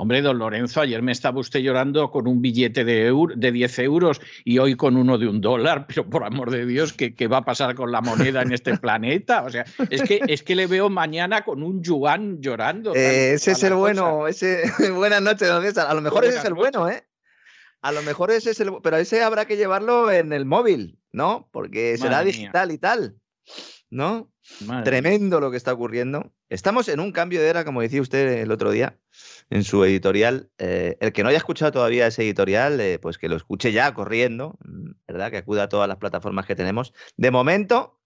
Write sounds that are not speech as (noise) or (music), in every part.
Hombre, don Lorenzo, ayer me estaba usted llorando con un billete de, de 10 euros y hoy con uno de un dólar, pero por amor de Dios, ¿qué, ¿qué, va a pasar con la moneda en este planeta? O sea, es que, es que le veo mañana con un yuan llorando. Eh, ese es el bueno, ese, (laughs) buenas noches, don César. A lo mejor ese es el bueno, ¿eh? A lo mejor ese es el pero ese habrá que llevarlo en el móvil, ¿no? Porque será digital mía. y tal, ¿no? Madre Tremendo lo que está ocurriendo. Estamos en un cambio de era, como decía usted el otro día en su editorial. Eh, el que no haya escuchado todavía ese editorial, eh, pues que lo escuche ya corriendo, ¿verdad? Que acuda a todas las plataformas que tenemos. De momento,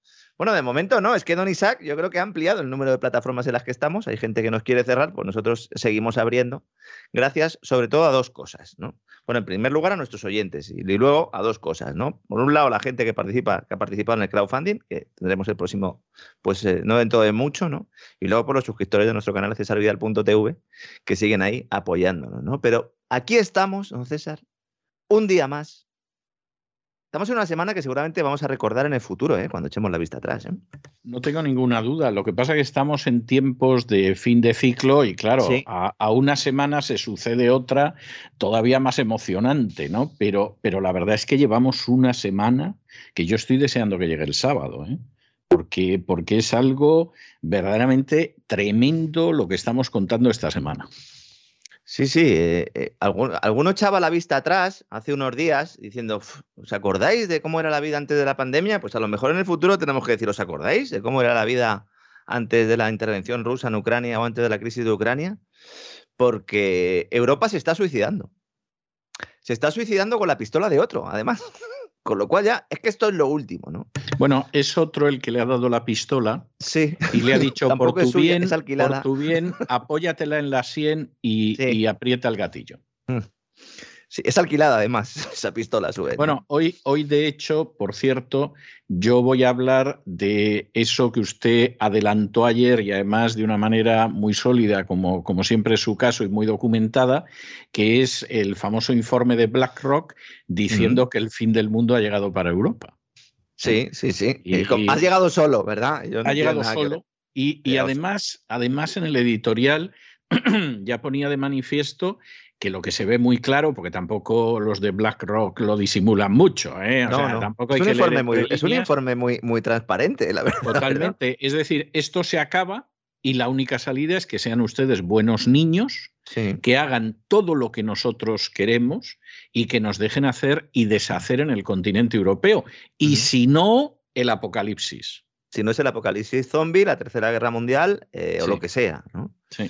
bueno, de momento no, es que Don Isaac yo creo que ha ampliado el número de plataformas en las que estamos. Hay gente que nos quiere cerrar, pues nosotros seguimos abriendo. Gracias sobre todo a dos cosas, ¿no? Bueno, en primer lugar a nuestros oyentes y luego a dos cosas, ¿no? Por un lado, la gente que participa, que ha participado en el crowdfunding, que tendremos el próximo, pues eh, no dentro de mucho, ¿no? Y luego por los suscriptores de nuestro canal cesarvidal.tv, que siguen ahí apoyándonos, ¿no? Pero aquí estamos, don César, un día más. Estamos en una semana que seguramente vamos a recordar en el futuro, ¿eh? cuando echemos la vista atrás. ¿eh? No tengo ninguna duda. Lo que pasa es que estamos en tiempos de fin de ciclo y claro, sí. a, a, una semana se sucede otra todavía más emocionante, ¿no? Pero, pero la verdad es que llevamos una semana que yo estoy deseando que llegue el sábado, ¿eh? Porque, porque es algo verdaderamente tremendo lo que estamos contando esta semana. Sí, sí. Eh, eh, alguno, alguno, echaba la vista atrás hace unos días diciendo, ¿os acordáis de cómo era la vida antes de la pandemia? Pues a lo mejor en el futuro tenemos que decir, ¿os acordáis de cómo era la vida antes de la intervención rusa en Ucrania o antes de la crisis de Ucrania? Porque Europa se está suicidando. Se está suicidando con la pistola de otro, además. Con lo cual ya es que esto es lo último, ¿no? Bueno, es otro el que le ha dado la pistola sí. y le ha (laughs) dicho por tu, suya, bien, por tu bien, apóyatela en la sien y, sí. y aprieta el gatillo. Mm. Sí, es alquilada además (laughs) esa pistola a su vez. Bueno, hoy, hoy de hecho, por cierto, yo voy a hablar de eso que usted adelantó ayer y además de una manera muy sólida, como, como siempre es su caso y muy documentada, que es el famoso informe de BlackRock diciendo uh -huh. que el fin del mundo ha llegado para Europa. Sí, sí, sí. Y, y, has llegado solo, ¿verdad? No ha llegado solo. Y, y además, además en el editorial (clears throat) ya ponía de manifiesto que lo que se ve muy claro, porque tampoco los de BlackRock lo disimulan mucho, ¿eh? O no, sea, no. tampoco es, un que informe muy, es un informe muy, muy transparente, la verdad. Totalmente. ¿verdad? Es decir, esto se acaba y la única salida es que sean ustedes buenos niños, sí. que hagan todo lo que nosotros queremos y que nos dejen hacer y deshacer en el continente europeo. Y uh -huh. si no, el apocalipsis. Si no es el apocalipsis zombie, la tercera guerra mundial eh, sí. o lo que sea, ¿no? Sí.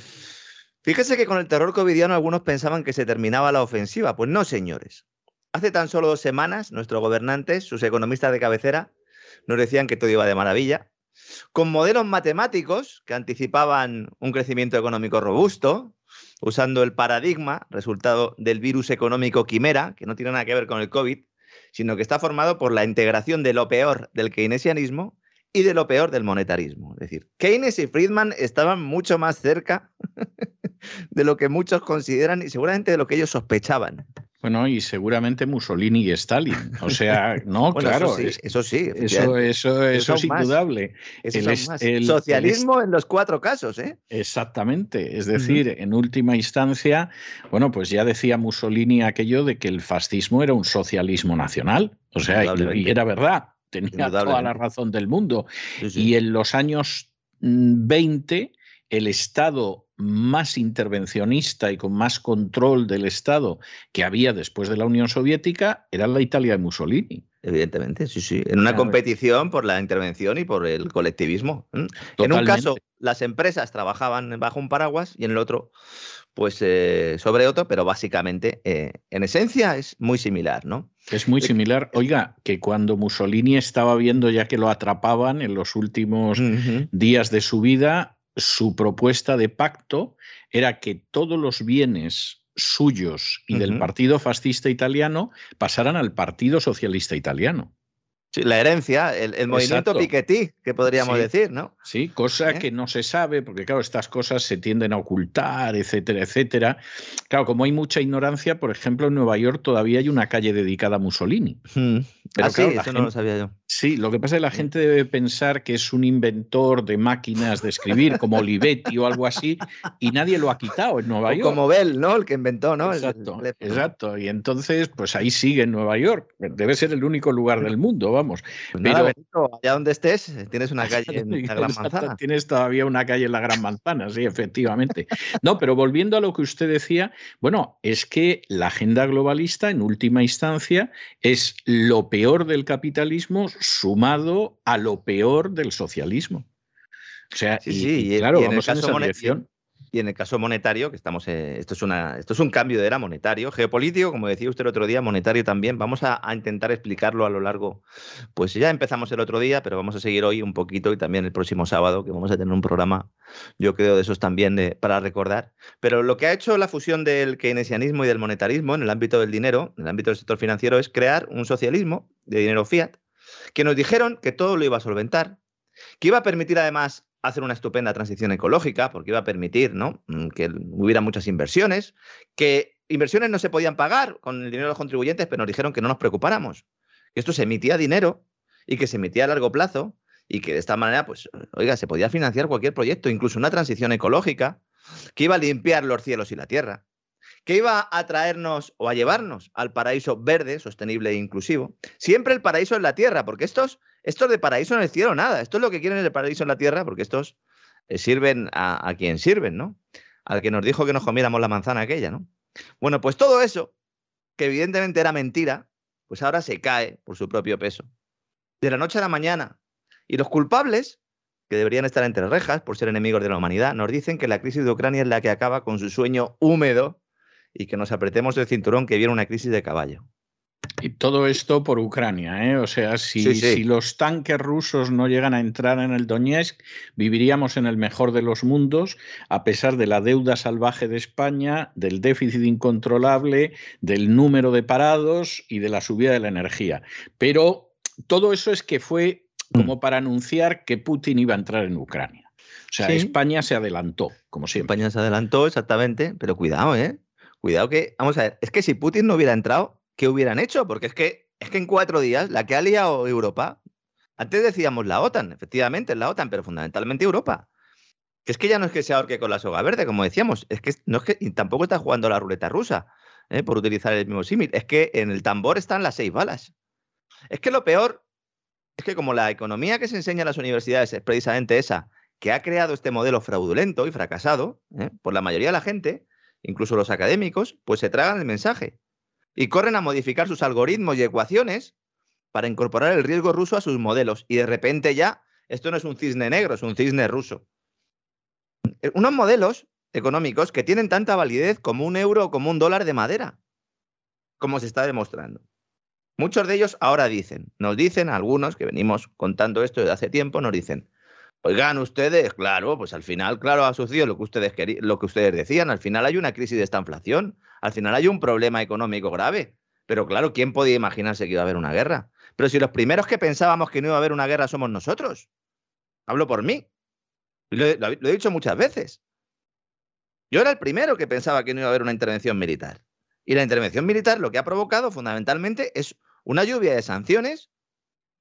Fíjese que con el terror covidiano algunos pensaban que se terminaba la ofensiva. Pues no, señores. Hace tan solo dos semanas, nuestros gobernantes, sus economistas de cabecera, nos decían que todo iba de maravilla, con modelos matemáticos que anticipaban un crecimiento económico robusto, usando el paradigma resultado del virus económico quimera, que no tiene nada que ver con el COVID, sino que está formado por la integración de lo peor del keynesianismo y de lo peor del monetarismo. Es decir, Keynes y Friedman estaban mucho más cerca (laughs) de lo que muchos consideran y seguramente de lo que ellos sospechaban. Bueno, y seguramente Mussolini y Stalin. O sea, no, (laughs) claro. Eso sí, eso Eso, eso, es indudable. el, Socialismo en los cuatro casos, ¿eh? Exactamente. Es decir, en última instancia, bueno, pues ya decía Mussolini aquello de que el fascismo era un socialismo nacional. O sea, y, era verdad. Tenía toda la razón del mundo. Y en los años 20, mm, el Estado más intervencionista y con más control del Estado que había después de la Unión Soviética era la Italia de Mussolini. Evidentemente, sí, sí. En una competición por la intervención y por el colectivismo. En un caso, las empresas trabajaban bajo un paraguas y en el otro, pues eh, sobre otro, pero básicamente, eh, en esencia, es muy similar, ¿no? Es muy similar. Oiga, que cuando Mussolini estaba viendo ya que lo atrapaban en los últimos días de su vida, su propuesta de pacto era que todos los bienes suyos y del Partido Fascista Italiano pasaran al Partido Socialista Italiano la herencia, el, movimiento Piketty, que podríamos decir, ¿no? Sí, cosa ¿Eh? que no se sabe, porque claro, estas cosas se tienden a ocultar, etcétera, etcétera. Claro, como hay mucha ignorancia, por ejemplo, en Nueva York todavía hay una calle dedicada a Mussolini. Hmm. ah, sí, eso no lo sabía yo. Sí, lo que pasa es que la gente debe pensar que es un inventor de máquinas de escribir, como Olivetti o algo así, y nadie lo ha quitado en Nueva York. Como Bell, ¿no? El que inventó, ¿no? Exacto, exacto. Y entonces, pues ahí sigue en Nueva York. Debe ser el único lugar del mundo, vamos. Pues pero, allá donde estés, tienes una calle en la (laughs) Gran Manzana. Tienes todavía una calle en la Gran Manzana, sí, efectivamente. No, pero volviendo a lo que usted decía, bueno, es que la agenda globalista, en última instancia, es lo peor del capitalismo sumado a lo peor del socialismo. O sea, sí, y, claro, vamos en esa dirección. Y en el caso monetario, que estamos, eh, esto, es una, esto es un cambio de era monetario, geopolítico, como decía usted el otro día, monetario también. Vamos a, intentar explicarlo a lo largo. Pues ya empezamos el otro día, pero vamos a seguir hoy un poquito y también el próximo sábado, que vamos a tener un programa, yo creo, de esos también de, para recordar. Pero lo que ha hecho la fusión del keynesianismo y del monetarismo en el ámbito del dinero, en el ámbito del sector financiero, es crear un socialismo de dinero fiat, que nos dijeron que todo lo iba a solventar, que iba a permitir además hacer una estupenda transición ecológica porque iba a permitir. Mm, que hubiera muchas inversiones, que inversiones no se podían pagar con el dinero de los contribuyentes, pero nos dijeron que no nos preocupáramos, que esto se emitía dinero y que se emitía a largo plazo y que de esta manera, pues, oiga, se podía financiar cualquier proyecto, incluso una transición ecológica, que iba a limpiar los cielos y la tierra, que iba a traernos o a llevarnos al paraíso verde, sostenible e inclusivo. Siempre el paraíso en la tierra, porque estos estos de paraíso no hicieron nada. Esto es lo que quieren el paraíso en la tierra, porque estos eh, sirven a, quien sirven, ¿no? Al que nos dijo que nos comiéramos la manzana aquella, ¿no? Bueno, pues todo eso, que evidentemente era mentira, pues ahora se cae por su propio peso. De la noche a la mañana. Y los culpables, que deberían estar entre rejas por ser enemigos de la humanidad, nos dicen que la crisis de Ucrania es la que acaba con su sueño húmedo y que nos apretemos el cinturón que viene una crisis de caballo. Y todo esto por Ucrania, ¿eh? O sea, si, si, los tanques rusos no llegan a entrar en el Donetsk, viviríamos en el mejor de los mundos, a pesar de la deuda salvaje de España, del déficit incontrolable, del número de parados y de la subida de la energía. Pero todo eso es que fue como para anunciar que Putin iba a entrar en Ucrania. O sea, España se adelantó, como siempre. España se adelantó, exactamente, pero cuidado, ¿eh? Cuidado que, vamos a ver, es que si Putin no hubiera entrado, ¿qué hubieran hecho? Porque es que, es que en cuatro días la que ha liado Europa, antes decíamos la OTAN, efectivamente, la OTAN, pero fundamentalmente Europa. Que es que ya no es que se ahorque con la soga verde, como decíamos, es que no es que tampoco está jugando la ruleta rusa, ¿eh? por utilizar el mismo símil, es que en el tambor están las seis balas. Es que lo peor es que como la economía que se enseña en las universidades es precisamente esa, que ha creado este modelo fraudulento y fracasado ¿eh? por la mayoría de la gente, incluso los académicos, pues se tragan el mensaje y corren a modificar sus algoritmos y ecuaciones para incorporar el riesgo ruso a sus modelos. Y de repente ya, esto no es un cisne negro, es un cisne ruso. Unos modelos económicos que tienen tanta validez como un euro o como un dólar de madera, como se está demostrando. Muchos de ellos ahora dicen, nos dicen algunos que venimos contando esto desde hace tiempo, nos dicen, oigan ustedes, claro, pues al final, claro, ha sucedido lo que ustedes, lo que ustedes decían, al final hay una crisis de esta inflación, al final hay un problema económico grave. Pero claro, ¿quién podía imaginarse que iba a haber una guerra? Pero si los primeros que pensábamos que no iba a haber una guerra somos nosotros. Hablo por mí. Lo, he dicho muchas veces. Yo era el primero que pensaba que no iba a haber una intervención militar. Y la intervención militar lo que ha provocado fundamentalmente es una lluvia de sanciones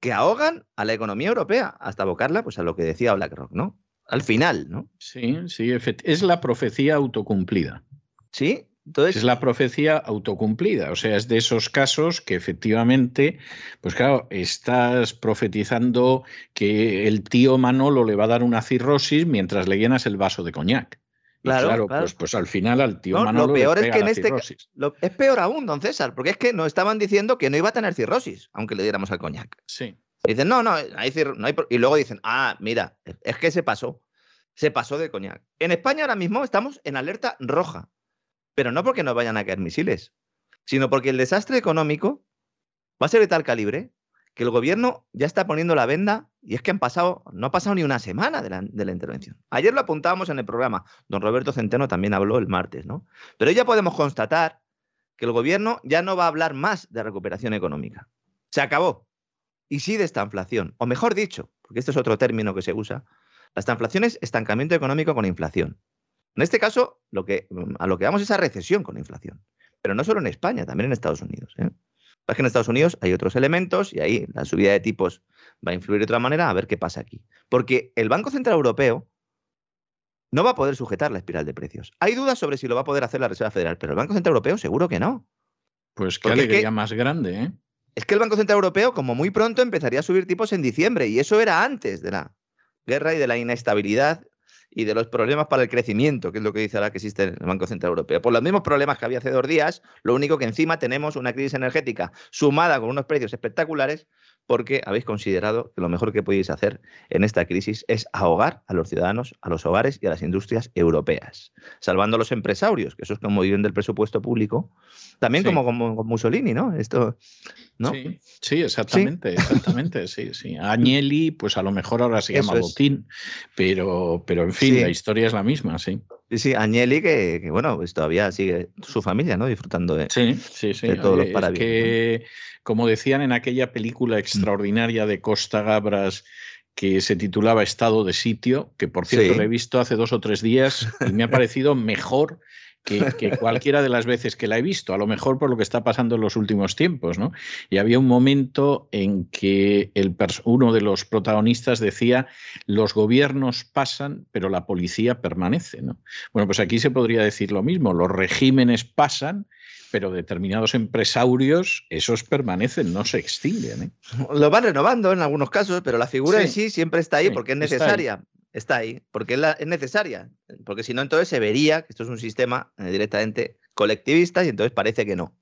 que ahogan a la economía europea hasta abocarla pues, a lo que decía BlackRock, ¿no? Al final, ¿no? Sí, sí, es la profecía autocumplida. Sí, entonces, es la profecía autocumplida, o sea, es de esos casos que efectivamente, pues claro, estás profetizando que el tío Manolo le va a dar una cirrosis mientras le llenas el vaso de coñac. Claro, Pues, pues al final al tío Manolo lo peor es que en este es peor aún, don César, porque es que nos estaban diciendo que no iba a tener cirrosis, aunque le diéramos al coñac. Sí. dicen, no, no, hay no hay y luego dicen, ah, mira, es que se pasó, se pasó de coñac. En España ahora mismo estamos en alerta roja, pero no porque nos vayan a caer misiles, sino porque el desastre económico va a ser de tal calibre que el gobierno ya está poniendo la venda y es que han pasado, no ha pasado ni una semana de la, intervención. Ayer lo apuntábamos en el programa, don Roberto Centeno también habló el martes, ¿no? Pero ya podemos constatar que el gobierno ya no va a hablar más de recuperación económica. Se acabó. Y sí de esta inflación, o mejor dicho, porque este es otro término que se usa, la inflación es estancamiento económico con inflación. En este caso, lo que, a lo que vamos es a recesión con inflación. Pero no solo en España, también en Estados Unidos. ¿eh? Es que en Estados Unidos hay otros elementos y ahí la subida de tipos va a influir de otra manera a ver qué pasa aquí. Porque el Banco Central Europeo no va a poder sujetar la espiral de precios. Hay dudas sobre si lo va a poder hacer la Reserva Federal, pero el Banco Central Europeo seguro que no. Pues qué alegría más grande, ¿eh? Es que el Banco Central Europeo, como muy pronto, empezaría a subir tipos en diciembre, y eso era antes de la guerra y de la inestabilidad y de los problemas para el crecimiento, que es lo que dice ahora que existe en el Banco Central Europeo. Por los mismos problemas que había hace dos días, lo único que encima tenemos una crisis energética sumada con unos precios espectaculares porque habéis considerado que lo mejor que podéis hacer en esta crisis es ahogar a los ciudadanos, a los hogares y a las industrias europeas, salvando a los empresarios, que eso es como viven del presupuesto público, también como, con Mussolini, ¿no? Esto, ¿no? Sí, exactamente, exactamente, (laughs) sí, sí. Agnelli, pues a lo mejor ahora se llama Botín, pero, pero en fin, la historia es la misma, sí. Sí, sí, Agnelli, que, bueno, pues todavía sigue su familia, ¿no? Disfrutando de, sí, sí, sí. todos los paradigmas. que, como decían en aquella película mm. extraordinaria de Costa Gabras que se titulaba Estado de Sitio, que por cierto lo he visto hace dos o tres días y me ha (laughs) parecido mejor que, (laughs) cualquiera de las veces que la he visto, a lo mejor por lo que está pasando en los últimos tiempos, ¿no? Y había un momento en que el uno de los protagonistas decía, los gobiernos pasan, pero la policía permanece, ¿no? Bueno, pues aquí se podría decir lo mismo, los regímenes pasan, pero determinados empresarios, esos permanecen, no se extinguen. ¿eh? Lo van renovando en algunos casos, pero la figura en sí siempre está ahí porque es necesaria está ahí, porque es, necesaria, porque si no, entonces se vería que esto es un sistema eh, directamente colectivista y entonces parece que no.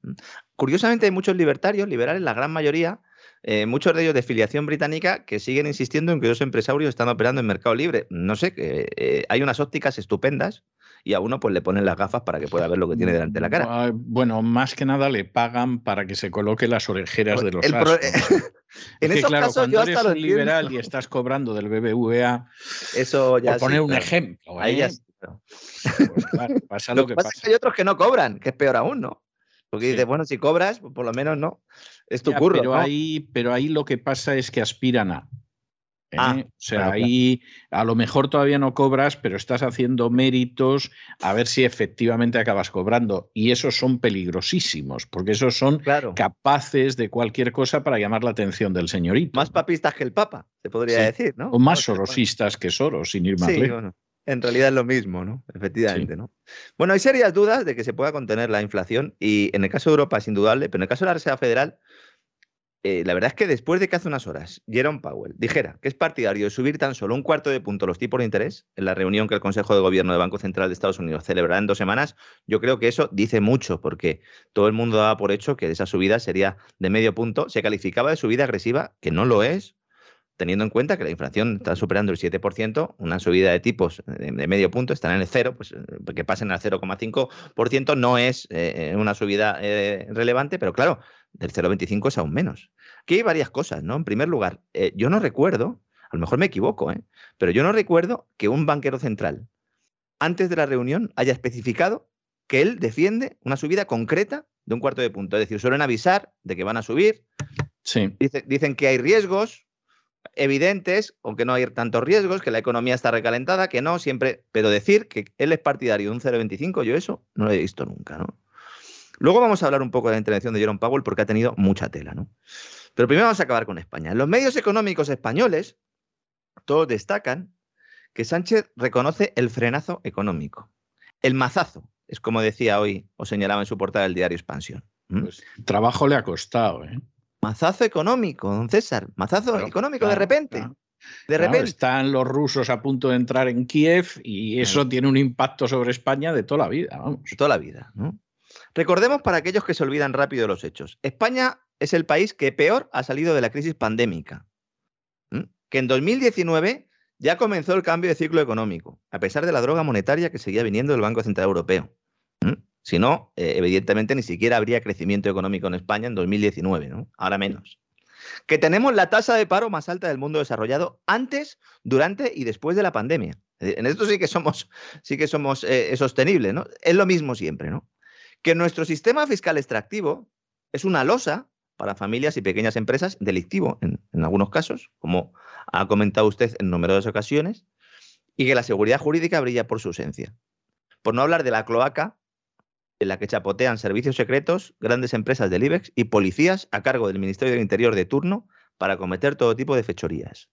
Curiosamente hay muchos libertarios, liberales, la gran mayoría, eh, muchos de ellos de filiación británica, que siguen insistiendo en que los empresarios están operando en mercado libre. No sé, eh, hay unas ópticas estupendas y a uno pues le ponen las gafas para que pueda ver lo que tiene delante de la cara. Bueno, más que nada le pagan para que se coloque las orejeras de los el (laughs) en es claro, cuando eres un liberal y estás cobrando del BBVA, eso ya por poner un ejemplo, ahí ya ¿eh? pues pasa lo, que, pasa. Es que hay otros que no cobran, que es peor aún, ¿no? Porque dices, bueno, si cobras, pues por lo menos no. Es tu curro. Pero, ahí, pero ahí lo que pasa es que aspiran a Ah, ¿eh? o sea, ahí a lo mejor todavía no cobras, pero estás haciendo méritos a ver si efectivamente acabas cobrando. Y esos son peligrosísimos, porque esos son capaces de cualquier cosa para llamar la atención del señorito. Más papistas que el Papa, se podría decir, ¿no? O más sorosistas que Soros, sin ir más sí, lejos. en realidad es lo mismo, ¿no? Efectivamente, ¿no? Bueno, hay serias dudas de que se pueda contener la inflación y en el caso de Europa es indudable, pero en el caso de la Reserva Federal eh, la verdad es que después de que hace unas horas Jerome Powell dijera que es partidario de subir tan solo un cuarto de punto los tipos de interés en la reunión que el Consejo de Gobierno del Banco Central de Estados Unidos celebrará en dos semanas, yo creo que eso dice mucho, porque todo el mundo daba por hecho que esa subida sería de medio punto. Se calificaba de subida agresiva, que no lo es, teniendo en cuenta que la inflación está superando el 7%, una subida de tipos de, medio punto estará en el cero, pues eh, que pasen al 0,5% no es eh, una subida relevante, pero claro, del 0,25 es aún menos. Aquí hay varias cosas, ¿no? En primer lugar, eh, yo no recuerdo, a lo mejor me equivoco, ¿eh? pero yo no recuerdo que un banquero central antes de la reunión haya especificado que él defiende una subida concreta de un cuarto de punto. Es decir, suelen avisar de que van a subir. Sí. dicen que hay riesgos evidentes, aunque no hay tantos riesgos, que la economía está recalentada, que no, siempre. Pero decir que él es partidario de un 0,25, yo eso no lo he visto nunca, ¿no? Luego vamos a hablar un poco de la intervención de Jerome Powell porque ha tenido mucha tela, ¿no? Pero primero vamos a acabar con España. Los medios económicos españoles, todos destacan que Sánchez reconoce el frenazo económico, el mazazo, es como decía hoy o señalaba en su portada del diario Expansión. Pues, trabajo le ha costado, ¿eh? Mazazo económico, don César, mazazo económico de repente. De repente. Están los rusos a punto de entrar en Kiev y eso tiene un impacto sobre España de toda la vida, vamos. De toda la vida, ¿no? Recordemos para aquellos que se olvidan rápido los hechos. España es el país que peor ha salido de la crisis pandémica. Que en 2019 ya comenzó el cambio de ciclo económico, a pesar de la droga monetaria que seguía viniendo del Banco Central Europeo. Si no, eh, evidentemente ni siquiera habría crecimiento económico en España en 2019, ¿no? Ahora menos. Que tenemos la tasa de paro más alta del mundo desarrollado antes, durante y después de la pandemia. En esto sí que somos, sí que somos eh, sostenibles, ¿no? Es lo mismo siempre, ¿no? Que nuestro sistema fiscal extractivo es una losa para familias y pequeñas empresas, delictivo en, algunos casos, como ha comentado usted en numerosas ocasiones, y que la seguridad jurídica brilla por su ausencia. Por no hablar de la cloaca en la que chapotean servicios secretos, grandes empresas del IBEX y policías a cargo del Ministerio del Interior de turno para cometer todo tipo de fechorías.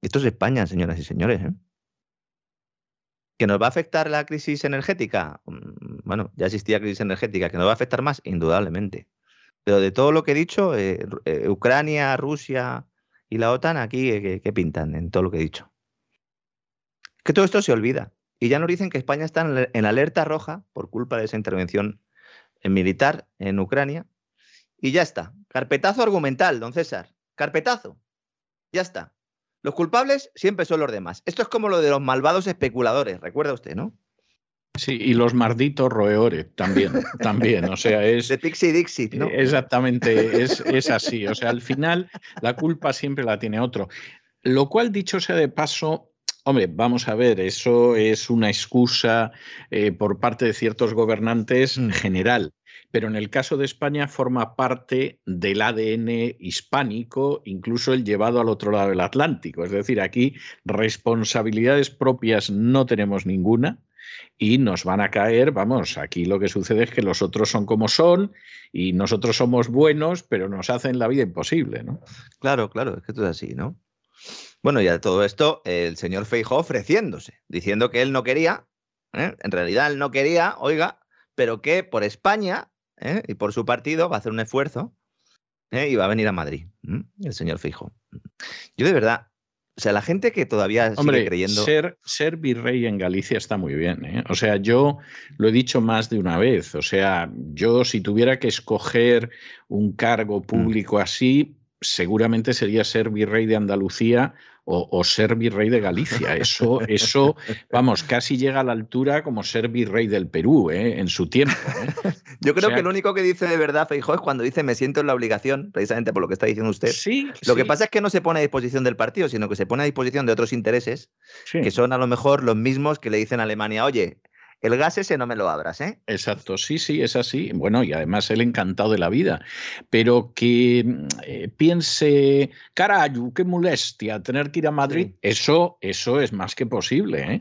Esto es España, señoras y señores. ¿eh? ¿Que nos va a afectar la crisis energética? Mm, bueno, ya existía crisis energética. ¿Que nos va a afectar más? Indudablemente. Pero de todo lo que he dicho, eh, eh, Ucrania, Rusia y la OTAN, aquí, ¿qué pintan en todo lo que he dicho? Que todo esto se olvida. Y ya nos dicen que España está en alerta roja por culpa de esa intervención militar en Ucrania. Y ya está. Carpetazo argumental, don César. Carpetazo. Ya está. Los culpables siempre son los demás. Esto es como lo de los malvados especuladores, recuerda usted, ¿no? Sí, y los malditos roedores también, (laughs) también, o sea, es... De Pixie Dixit, ¿no? Exactamente, es, es así, o sea, al final la culpa siempre la tiene otro. Lo cual, dicho sea de paso, Hombre, vamos a ver, eso es una excusa eh, por parte de ciertos gobernantes en mm. general, pero en el caso de España forma parte del ADN hispánico, incluso el llevado al otro lado del Atlántico. Es decir, aquí responsabilidades propias no tenemos ninguna y nos van a caer, vamos, aquí lo que sucede es que los otros son como son y nosotros somos buenos, pero nos hacen la vida imposible, ¿no? Claro, claro, es que esto es así, ¿no? Bueno, y a todo esto, el señor Feijó ofreciéndose, diciendo que él no quería, ¿eh? en realidad él no quería, oiga, pero que por España ¿eh? y por su partido va a hacer un esfuerzo ¿eh? y va a venir a Madrid, el señor Feijó. Yo de verdad, o sea, la gente que todavía sigue creyendo. Ser, ser virrey en Galicia está muy bien. O sea, yo lo he dicho más de una vez. O sea, yo si tuviera que escoger un cargo mm. público así, seguramente sería ser virrey de Andalucía o, ser virrey de Galicia. Eso, eso, vamos, casi llega a la altura como ser virrey del Perú ¿eh? en su tiempo. ¿eh? (laughs) Yo creo que lo único que dice de verdad Feijóo es cuando dice me siento en la obligación, precisamente por lo que está diciendo usted. Sí. Lo que pasa es que no se pone a disposición del partido, sino que se pone a disposición de otros intereses que son a lo mejor los mismos que le dicen a Alemania, oye, el gas ese no me lo abras, ¿eh? Exacto, sí, sí, es así. Bueno, y además él encantado de la vida. Pero que eh, piense, carayu, qué molestia tener que ir a Madrid, eso, eso es más que posible, ¿eh?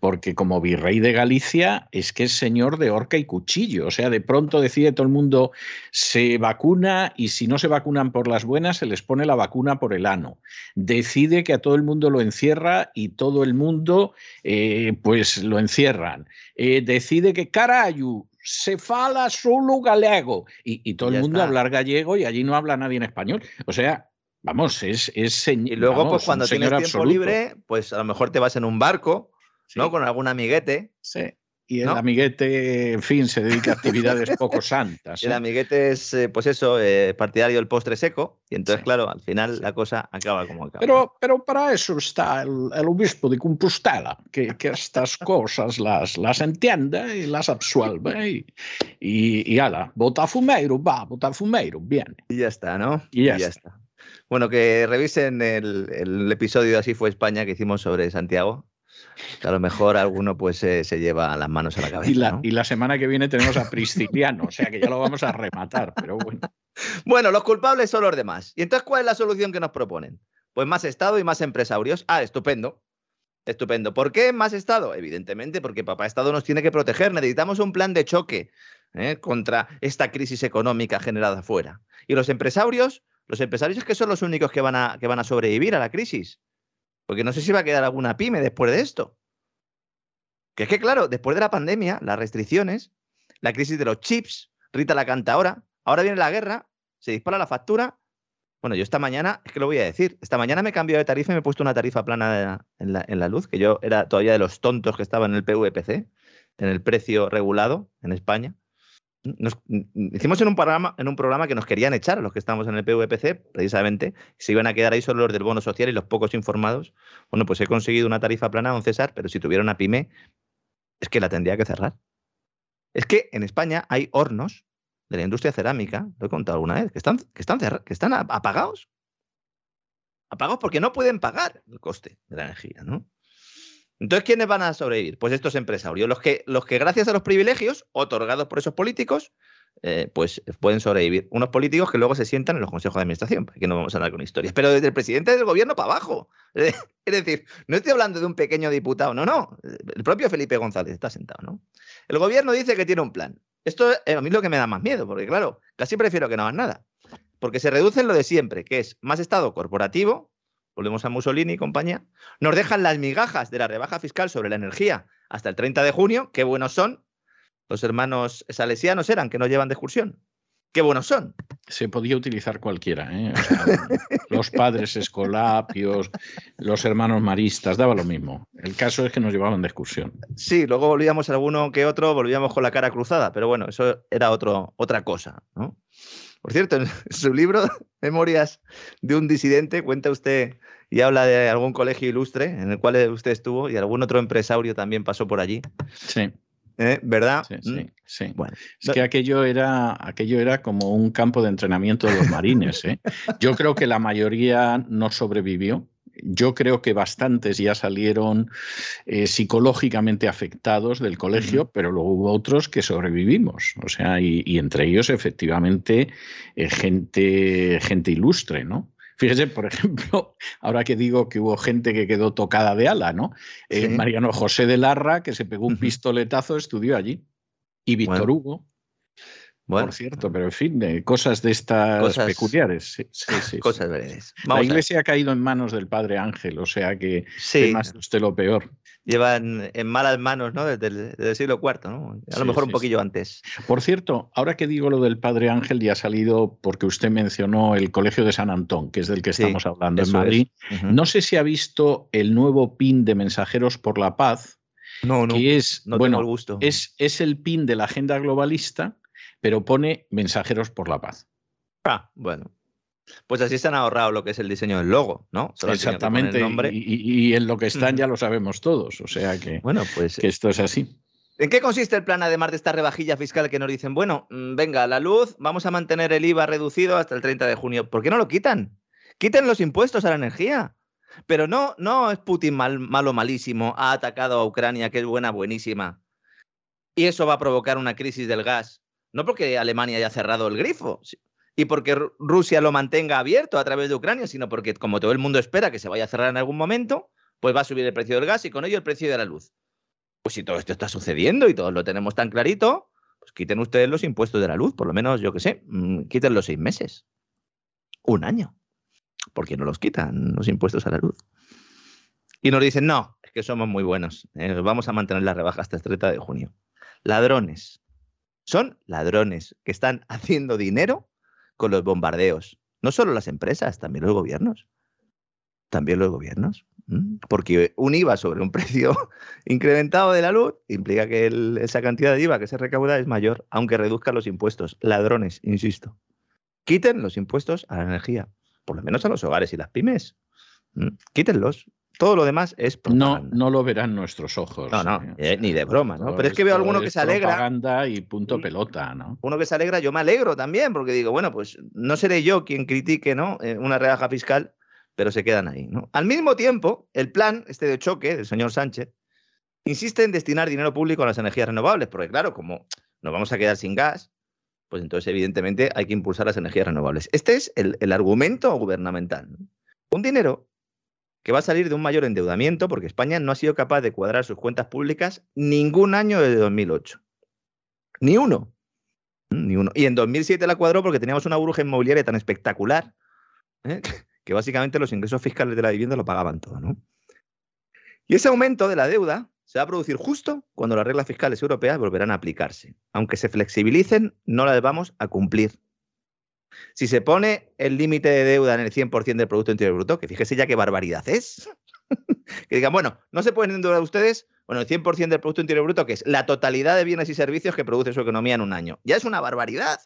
Porque como virrey de Galicia es que es señor de horca y cuchillo. O sea, de pronto decide todo el mundo se vacuna y si no se vacunan por las buenas, se les pone la vacuna por el ano. Decide que a todo el mundo lo encierra y todo el mundo, eh, pues lo encierran. Eh, decide que carayu se fala solo galego y, todo el mundo hablar gallego y allí no habla nadie en español. O sea, vamos, es, es Y luego, pues cuando tienes tiempo libre, pues a lo mejor te vas en un barco, ¿no? Con algún amiguete. Sí. Y el amiguete, en fin, se dedica a actividades poco santas. El amiguete es, eh, pues eso, eh, partidario del postre seco. Y entonces, claro, al final la cosa acaba como acaba. Pero, pero para eso está el, obispo de Compostela, que, que, estas cosas las, las entiende y las absuelve. Y, y, y ala, bota fumeiro, va, bota fumeiro, bien. Y ya está, ¿no? Y ya, está. Bueno, que revisen el, el episodio de Así fue España que hicimos sobre Santiago a lo mejor alguno pues se lleva las manos a la cabeza. Y la, semana que viene tenemos a Prisciliano, o sea que ya lo vamos a rematar, pero bueno. Bueno, los culpables son los demás. ¿Y entonces cuál es la solución que nos proponen? Pues más Estado y más empresarios. Ah, estupendo. Estupendo. ¿Por qué más Estado? Evidentemente, porque papá Estado nos tiene que proteger. Necesitamos un plan de choque. ¿eh? contra esta crisis económica generada afuera. Y los empresarios, los empresarios es que son los únicos que van, a, que van a sobrevivir a la crisis. Porque no sé si va a quedar alguna pyme después de esto. Que es que, claro, después de la pandemia, las restricciones, la crisis de los chips, Rita la canta ahora, ahora viene la guerra, se dispara la factura. Bueno, yo esta mañana, es que lo voy a decir, esta mañana me he cambiado de tarifa y me he puesto una tarifa plana en la, en la luz, que yo era todavía de los tontos que estaban en el PVPC, en el precio regulado en España. Hicimos en un, programa, en un programa que nos querían echar a los que estamos en el PVPC, precisamente, se iban a quedar ahí solo los del bono social y los pocos informados. Bueno, pues he conseguido una tarifa plana, don César, pero si tuviera una pyme, es que la tendría que cerrar. Es que en España hay hornos de la industria cerámica, lo he contado alguna vez, que están, que están, que están apagados. Apagados porque no pueden pagar el coste de la energía, ¿no? Entonces, ¿quiénes van a sobrevivir? Pues estos empresarios, los que, los que gracias a los privilegios otorgados por esos políticos, eh, pues pueden sobrevivir. Unos políticos que luego se sientan en los consejos de administración, que no vamos a hablar con historias, pero desde el presidente del gobierno para abajo. (laughs) Es decir, no estoy hablando de un pequeño diputado, no, no. El propio Felipe González está sentado, ¿no? El gobierno dice que tiene un plan. Esto es a mí lo que me da más miedo, porque claro, casi prefiero que no hagan nada. Porque se reduce en lo de siempre, que es más Estado corporativo, volvemos a Mussolini y compañía, nos dejan las migajas de la rebaja fiscal sobre la energía hasta el 30 de junio, qué buenos son. Los hermanos salesianos eran, que no llevan de excursión. Qué buenos son. Se podía utilizar cualquiera. ¿eh? los padres escolapios, los hermanos maristas, daba lo mismo. El caso es que nos llevaban de excursión. Sí, luego volvíamos alguno que otro, volvíamos con la cara cruzada, pero bueno, eso era otro, otra cosa. ¿no? Por cierto, en (laughs) su libro Memorias de un disidente cuenta usted y habla de algún colegio ilustre en el cual usted estuvo y algún otro empresario también pasó por allí. Sí. ¿Eh? ¿Verdad? Sí, sí, mm. sí. Bueno, es que aquello era, aquello era como un campo de entrenamiento de los marines. ¿eh? Yo creo que la mayoría no sobrevivió. Yo creo que bastantes ya salieron eh, psicológicamente afectados del colegio, pero luego hubo otros que sobrevivimos. O sea, y, y entre ellos, efectivamente, gente, gente ilustre, ¿no? Fíjese, por (laughs) ejemplo, ahora que digo que hubo gente que quedó tocada de ala, ¿no? Eh, Mariano José de Larra, que se pegó un pistoletazo, estudió allí. Y Víctor Hugo. Bueno, por cierto, pero en fin, cosas de estas peculiares. Sí, sí, cosas veredes. La iglesia ha caído en manos del padre Ángel, o sea que más usted lo peor. Llevan en malas manos, ¿no? Desde el, siglo IV, ¿no? A lo mejor un poquillo antes. Por cierto, ahora que digo lo del padre Ángel, ya ha salido porque usted mencionó el Colegio de San Antón, que es del que estamos hablando en Madrid. No sé si ha visto el nuevo PIN de Mensajeros por la Paz. No, no. Que es, no bueno, tengo el gusto. Es, es el PIN de la agenda globalista pero pone mensajeros por la paz. Ah, bueno. Pues así se han ahorrado lo que es el diseño del logo, ¿no? Exactamente. Y, en lo que están ya lo sabemos todos. O sea que, bueno, pues, que esto es así. ¿En qué consiste el plan, además de esta rebajilla fiscal que nos dicen, bueno, mm, venga, la luz, vamos a mantener el IVA reducido hasta el 30 de junio? ¿Por qué no lo quitan? Quiten los impuestos a la energía. Pero no, no es Putin mal, malo, malísimo, ha atacado a Ucrania, que es buena, buenísima. Y eso va a provocar una crisis del gas no porque Alemania haya cerrado el grifo y porque Rusia lo mantenga abierto a través de Ucrania, sino porque como todo el mundo espera que se vaya a cerrar en algún momento, pues va a subir el precio del gas y con ello el precio de la luz. Pues si todo esto está sucediendo y todos lo tenemos tan clarito, pues quiten ustedes los impuestos de la luz, por lo menos, yo qué sé, mm, quiten los seis meses. Un año. ¿Por qué no los quitan los impuestos a la luz? Y nos dicen, no, es que somos muy buenos, eh, vamos a mantener la rebaja hasta el 30 de junio. Ladrones, son ladrones que están (laughs) haciendo dinero con los bombardeos. No solo las empresas, también los gobiernos. También los gobiernos. Porque un IVA sobre un (laughs) precio incrementado de la luz implica que esa cantidad de IVA que se recauda es mayor, aunque reduzca los impuestos. Ladrones, insisto. Quiten los impuestos a la energía, por lo menos a los hogares y las pymes. Quítenlos. Todo lo demás es No, no lo verán nuestros ojos. No, no, eh, ni de broma, ¿no? Pero es que veo a alguno que se alegra. Propaganda y punto pelota, ¿no? Uno que se alegra, yo me alegro también, porque digo, bueno, pues no seré yo quien critique, ¿no? Eh, una rebaja fiscal, pero se quedan ahí, ¿no? Al mismo tiempo, el plan, este de choque del señor Sánchez, insiste en destinar dinero público a las energías renovables, porque claro, como nos vamos a quedar sin gas, pues entonces evidentemente hay que impulsar las energías renovables. Este es el, el argumento gubernamental. Un dinero que va a salir de un mayor endeudamiento porque España no ha sido capaz de cuadrar sus cuentas públicas ningún año desde 2008. Ni uno. Mm, ni uno. Y en 2007 la cuadró porque teníamos una burbuja inmobiliaria tan espectacular ¿eh? (laughs) que básicamente los ingresos fiscales de la vivienda lo pagaban todo, ¿no? Y ese aumento de la deuda se va a producir justo cuando las reglas fiscales europeas volverán a aplicarse. Aunque se flexibilicen, no las vamos a cumplir. Si se pone el límite de deuda en el 100% del Producto Interior Bruto, que fíjese ya qué barbaridad es, (laughs) que digan, bueno, no se pueden endeudar ustedes, bueno, el 100% del Producto Interior Bruto, que es la totalidad de bienes y servicios que produce su economía en un año. Ya es una barbaridad.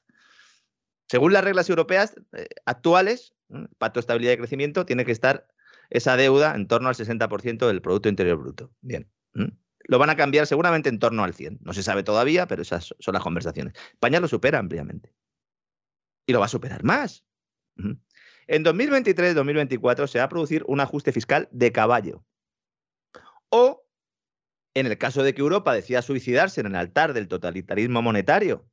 Según las reglas europeas eh, actuales, Pacto de Estabilidad y Crecimiento, tiene que estar esa deuda en torno al 60% del Producto Interior Bruto. Bien. Lo van a cambiar seguramente en torno al 100. No se sabe todavía, pero esas son las conversaciones. España lo supera ampliamente. Y lo va a superar más. En 2023-2024 se va a producir un ajuste fiscal de caballo. O, en el caso de que Europa decida suicidarse en el altar del totalitarismo monetario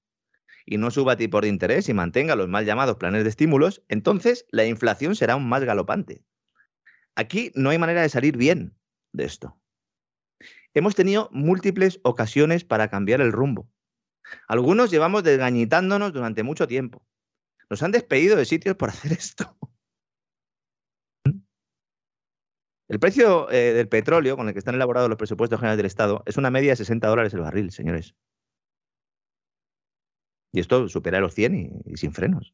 y no suba tipo de interés y mantenga los mal llamados planes de estímulos, entonces la inflación será aún más galopante. Aquí no hay manera de salir bien de esto. Hemos tenido múltiples ocasiones para cambiar el rumbo. Algunos llevamos desgañitándonos durante mucho tiempo. Nos han despedido de sitios por (laughs) hacer esto. El precio eh, del petróleo con el que están elaborados los presupuestos generales del Estado es una media de 60 dólares el barril, señores. Y esto supera los 100 y sin frenos.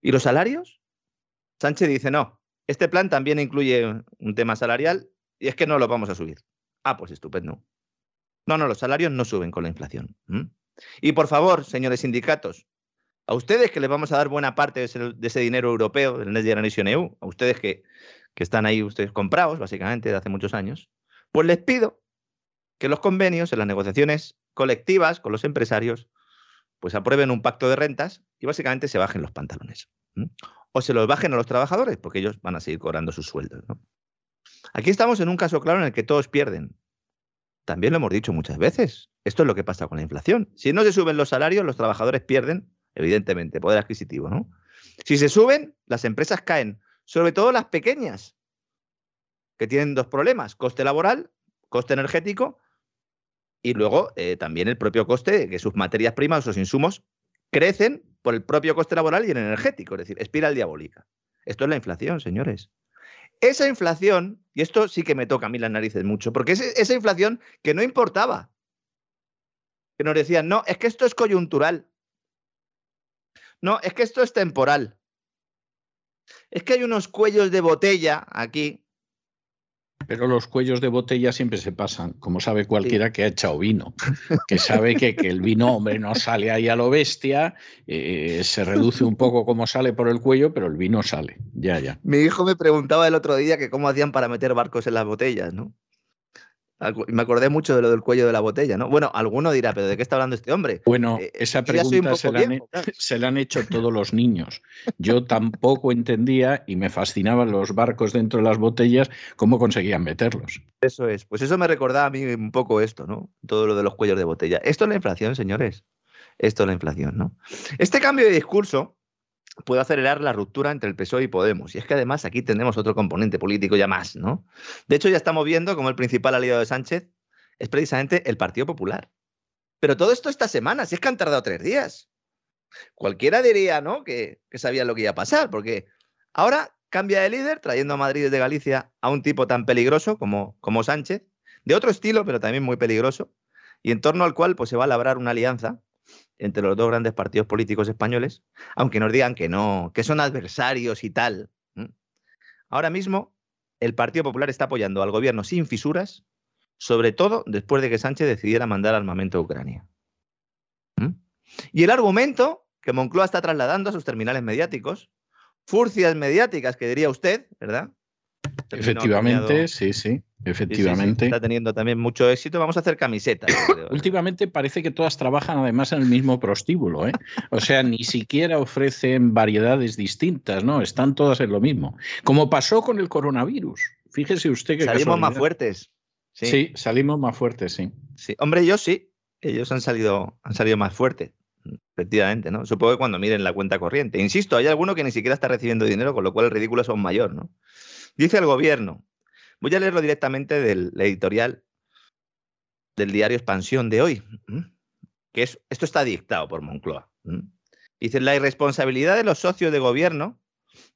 ¿Y los salarios? Sánchez dice, no, este plan también incluye un tema salarial y es que no lo vamos a subir. Ah, pues estupendo. No, no, los salarios no suben con la inflación. Y por favor, señores sindicatos, a ustedes que les vamos a dar buena parte de ese, dinero europeo, del Next Generation EU, a ustedes que, están ahí ustedes comprados, básicamente, de hace muchos años, pues les pido que los convenios en las negociaciones colectivas con los empresarios, pues aprueben un pacto de rentas y básicamente se bajen los pantalones o se los bajen a los trabajadores, porque ellos van a seguir cobrando sus sueldos. Aquí estamos en un caso claro en el que todos pierden. También lo hemos dicho muchas veces. Esto es lo que pasa con la inflación. Si no se suben los salarios, los trabajadores pierden, evidentemente, poder adquisitivo. ¿no? Si se suben, las empresas caen, sobre todo las pequeñas, que tienen dos problemas, coste laboral, coste energético y luego eh, también el propio coste que sus materias primas, sus insumos, crecen por el propio coste laboral y el energético, es decir, espiral diabólica. Esto es la inflación, señores. Esa inflación, y esto sí que me toca a mí las narices mucho, porque es esa inflación que no importaba. Que nos decían, no, es que esto es coyuntural. No, es que esto es temporal. Es que hay unos cuellos de botella aquí pero los cuellos de botella siempre se pasan, como sabe cualquiera que ha echado vino, que sabe que, el vino, hombre, no sale ahí a lo bestia, eh, se reduce un poco como sale por el cuello, pero el vino sale, ya, ya. Mi hijo me preguntaba el otro día que cómo hacían para meter barcos en las botellas, ¿no? Me acordé mucho de lo del cuello de la botella, ¿no? Bueno, alguno dirá, ¿pero de qué está hablando este hombre? Bueno, eh, esa pregunta (laughs) se la, han, hecho todos los niños. Yo tampoco entendía y me fascinaban los barcos dentro de las botellas, cómo conseguían meterlos. Eso es. Pues eso me recordaba a mí un poco esto, ¿no? Todo lo de los cuellos de botella. Esto es la inflación, señores. Esto es la inflación, ¿no? Este cambio de discurso puede acelerar la ruptura entre el PSOE y Podemos. Y es que además aquí tenemos otro componente político ya más, ¿no? De hecho, ya estamos viendo como el principal aliado de Sánchez es precisamente el Partido Popular. Pero todo esto esta semana, si es que han tardado tres días. Cualquiera diría, ¿no? Que, sabía lo que iba a pasar, porque ahora cambia de líder, trayendo a Madrid desde Galicia a un tipo tan peligroso como, como Sánchez, de otro estilo, pero también muy peligroso, y en torno al cual pues, se va a labrar una alianza entre los dos grandes partidos políticos españoles, aunque nos digan que no, que son adversarios y tal. Ahora mismo, el Partido Popular está apoyando al gobierno sin fisuras, sobre todo después de que Sánchez decidiera mandar armamento a Ucrania. Y el argumento que Moncloa está trasladando a sus terminales mediáticos, furcias mediáticas, que diría usted, ¿verdad? Efectivamente, sí, sí. Efectivamente. está teniendo también mucho éxito. Vamos a hacer camisetas. (coughs) Últimamente parece que todas trabajan además en el mismo prostíbulo. ¿eh? O sea, ni siquiera ofrecen variedades distintas, ¿no? Están todas en lo mismo. Como pasó con el coronavirus. Fíjese usted que. Salimos más fuertes. Sí. salimos más fuertes, sí. Sí, hombre, yo sí. Ellos han salido, han salido más fuertes. Efectivamente, ¿no? Supongo que cuando miren la cuenta corriente. Insisto, hay alguno que ni siquiera está recibiendo dinero, con lo cual el ridículo es aún mayor, ¿no? Dice el gobierno, Voy a leerlo directamente del editorial del diario Expansión de hoy. que es, esto está dictado por Moncloa. Dice, la irresponsabilidad de los socios de gobierno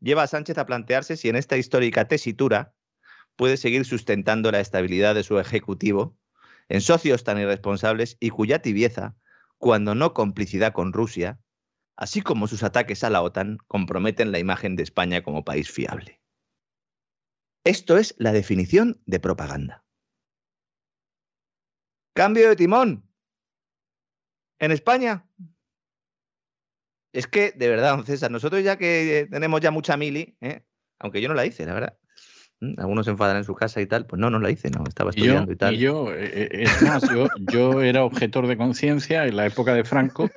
lleva a Sánchez a plantearse si en esta histórica tesitura puede seguir sustentando la estabilidad de su ejecutivo en socios tan irresponsables y cuya tibieza, cuando no complicidad con Rusia, así como sus ataques a la OTAN, comprometen la imagen de España como país fiable. Esto es la definición de propaganda. Cambio de timón. En España. Es que, de verdad, César, nosotros ya que tenemos ya mucha mili, ¿eh? aunque yo no la hice, la verdad, algunos se enfadan en su casa y tal, pues no, no la hice, no, estaba estudiando y, tal. Y yo, eh, eh, es más, yo, yo era objetor de conciencia en la época de Franco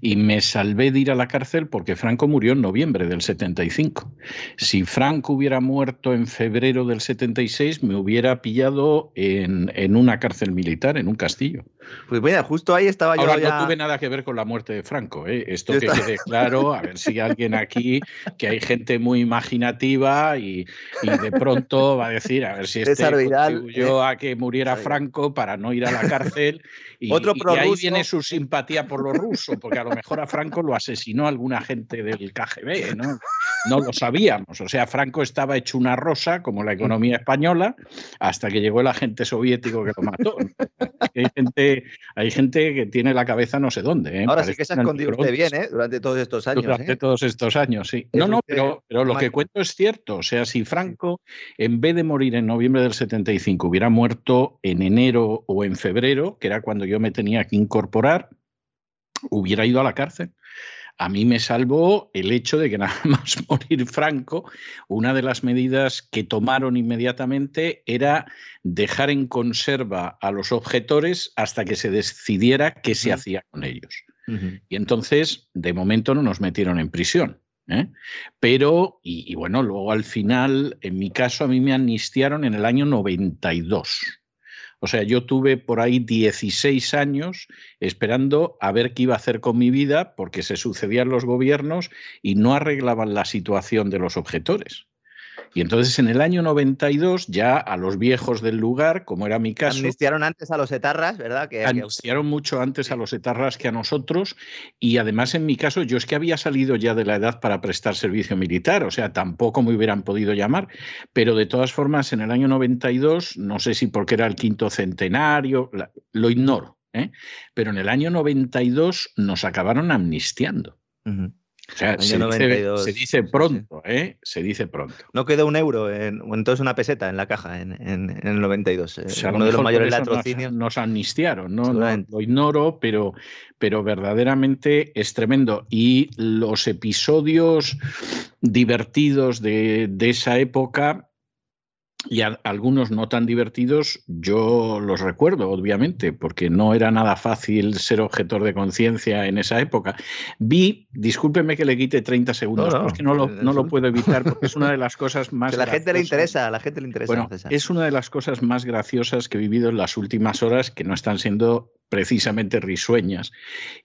y me salvé de ir a la cárcel porque Franco murió en noviembre del 75. Si Franco hubiera muerto en febrero del 76, me hubiera pillado en, en una cárcel militar, en un castillo. Pues mira, justo ahí estaba yo. Ya... no tuve nada que ver con la muerte de Franco, ¿eh? esto que quede claro, a ver si alguien aquí, que hay gente muy imaginativa y, y de pronto (laughs) va a decir, a ver si este contribuyó eh, a que muriera Franco para no ir a la cárcel. (laughs) Y, Otro y ahí viene su simpatía por los rusos, porque a lo mejor a Franco lo asesinó alguna gente del KGB, ¿no? No lo sabíamos. O sea, Franco estaba hecho una rosa, como la economía española, hasta que llegó el agente soviético que lo mató. Hay gente, hay gente que tiene la cabeza no sé dónde. ¿eh? Ahora sí que se ha escondido usted bien, ¿eh? Durante todos estos años. Durante ¿eh? todos estos años, sí. no, no, pero, pero lo que cuento es cierto. O sea, si Franco en vez de morir en noviembre del 75, hubiera muerto en enero o en febrero, que era cuando yo me tenía que incorporar, hubiera ido a la cárcel. A mí me salvó el hecho de que (laughs) nada más morir Franco, una de las medidas que tomaron inmediatamente era dejar en conserva a los objetores hasta que se decidiera qué se hacía con ellos. Y entonces, de momento, no nos metieron en prisión. ¿Eh? Pero, y, bueno, luego al final, en mi caso, a mí me amnistiaron en el año 92. O sea, yo tuve por ahí 16 años esperando a ver qué iba a hacer con mi vida porque se sucedían los gobiernos y no arreglaban la situación de los objetores. Y entonces en el año 92 ya a los viejos del lugar, como era mi caso... Amnistiaron antes a los etarras, ¿verdad? Que, amnistiaron mucho antes a los etarras que a nosotros y además en mi caso yo es que había salido ya de la edad para prestar servicio militar, o sea, tampoco me hubieran podido llamar, pero de todas formas en el año 92, no sé si porque era el quinto centenario, lo ignoro, ¿eh? pero en el año 92 nos acabaron amnistiando. O sea, se dice, se dice, pronto, ¿eh? Se dice pronto. No quedó un euro, en, entonces una peseta en la caja en, el 92. Eh, uno de los mayores latrocinios. Nos, amnistiaron, ¿no? lo ignoro, pero, pero verdaderamente es tremendo. Y los episodios divertidos de, de esa época y algunos no tan divertidos, yo los recuerdo, obviamente, porque no era nada fácil ser objetor de conciencia en esa época. Vi, discúlpeme que le quite 30 segundos, no, porque no lo, no lo puedo evitar, porque es una de las cosas (laughs) más. Que la gente le interesa, a la gente le interesa. Bueno, es una de las cosas más graciosas que he vivido en las últimas horas que no están siendo precisamente risueñas.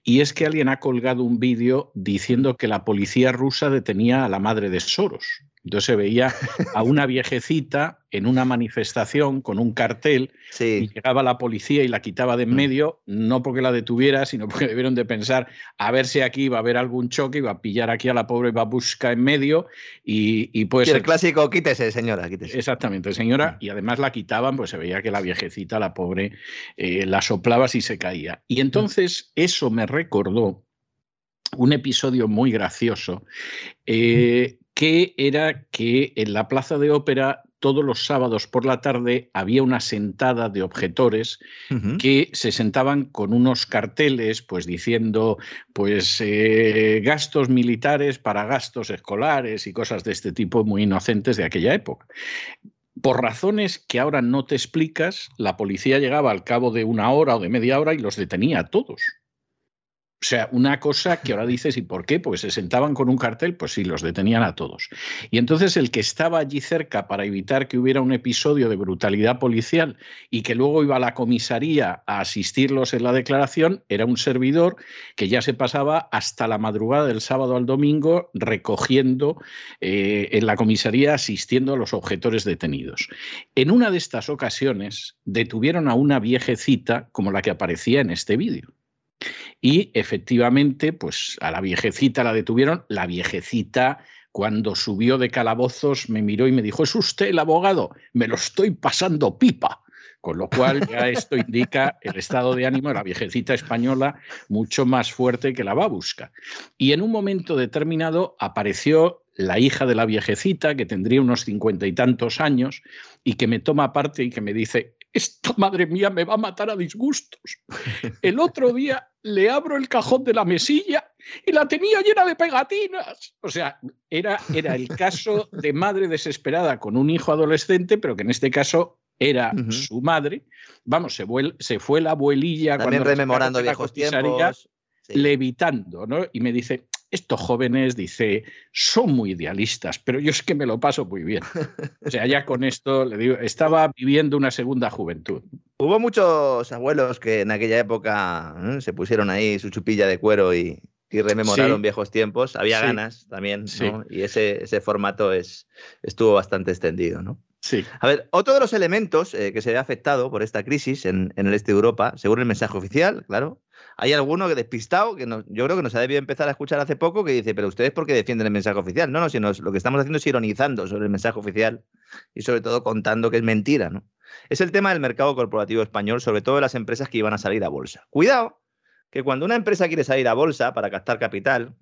Y es que alguien ha colgado un vídeo diciendo que la policía rusa detenía a la madre de Soros. Entonces se veía a una viejecita en una manifestación con un cartel y llegaba la policía y la quitaba de en mm. medio, no porque la detuviera, sino porque debieron de pensar a ver si aquí va a haber algún choque, y va a pillar aquí a la pobre babushka en medio y, y pues... el clásico, quítese, señora, quítese. Exactamente, señora, mm. y además la quitaban, pues se veía que la viejecita, la pobre, eh, la soplaba si se caía. Y entonces eso me recordó un episodio muy gracioso. Eh, que era que en la plaza de ópera todos los sábados por la tarde había una sentada de objetores que se sentaban con unos carteles, pues diciendo, pues eh, gastos militares para gastos escolares y cosas de este tipo muy inocentes de aquella época. Por razones que ahora no te explicas, la policía llegaba al cabo de una hora o de media hora y los detenía a todos. O sea, una cosa que ahora dices, ¿y por qué? Pues se sentaban con un cartel, pues sí, los detenían a todos. Y entonces el que estaba allí cerca para evitar que hubiera un episodio de brutalidad policial y que luego iba a la comisaría a asistirlos en la declaración, era un servidor que ya se pasaba hasta la madrugada del sábado al domingo recogiendo eh, en la comisaría, asistiendo a los objetores detenidos. En una de estas ocasiones detuvieron a una viejecita como la que aparecía en este vídeo. Y efectivamente, pues a la viejecita la detuvieron. La viejecita, cuando subió de calabozos, me miró y me dijo, ¿es usted el abogado? Me lo estoy pasando pipa. Con lo cual ya (laughs) esto indica el estado de ánimo de la viejecita española mucho más fuerte que la babuska. Y en un momento determinado apareció la hija de la viejecita, que tendría unos cincuenta y tantos años, y que me toma parte y que me dice, esta madre mía me va a matar a disgustos. El otro día le abro el cajón de la mesilla y la tenía llena de pegatinas. O sea, era, era el caso de madre desesperada con un hijo adolescente, pero que en este caso era su madre. Vamos, se, se, fue la abuelilla También rememorando viejos tiempos. Levitando, ¿no? Y me dice, estos jóvenes, dice, son muy idealistas, pero yo es que me lo paso muy bien. O sea, ya con esto le digo, estaba viviendo una segunda juventud. Hubo muchos abuelos que en aquella época ¿eh? se pusieron ahí su chupilla de cuero y, rememoraron viejos tiempos. Había ganas también, ¿no? Y ese, ese formato es, estuvo bastante extendido, ¿no? Sí. A ver, otro de los elementos eh, que se ve afectado por esta crisis en, en, el este de Europa, según el mensaje oficial, claro, hay alguno que despistado, que yo creo que nos ha debido empezar a escuchar hace poco, que dice, pero ustedes por qué defienden el mensaje oficial? No, no, sino lo que estamos haciendo es ironizando sobre el mensaje oficial y sobre todo contando que es mentira, ¿no? Es el tema del mercado corporativo español, sobre todo de las empresas que iban a salir a bolsa. Cuidado, que cuando una empresa quiere salir a bolsa para captar capital,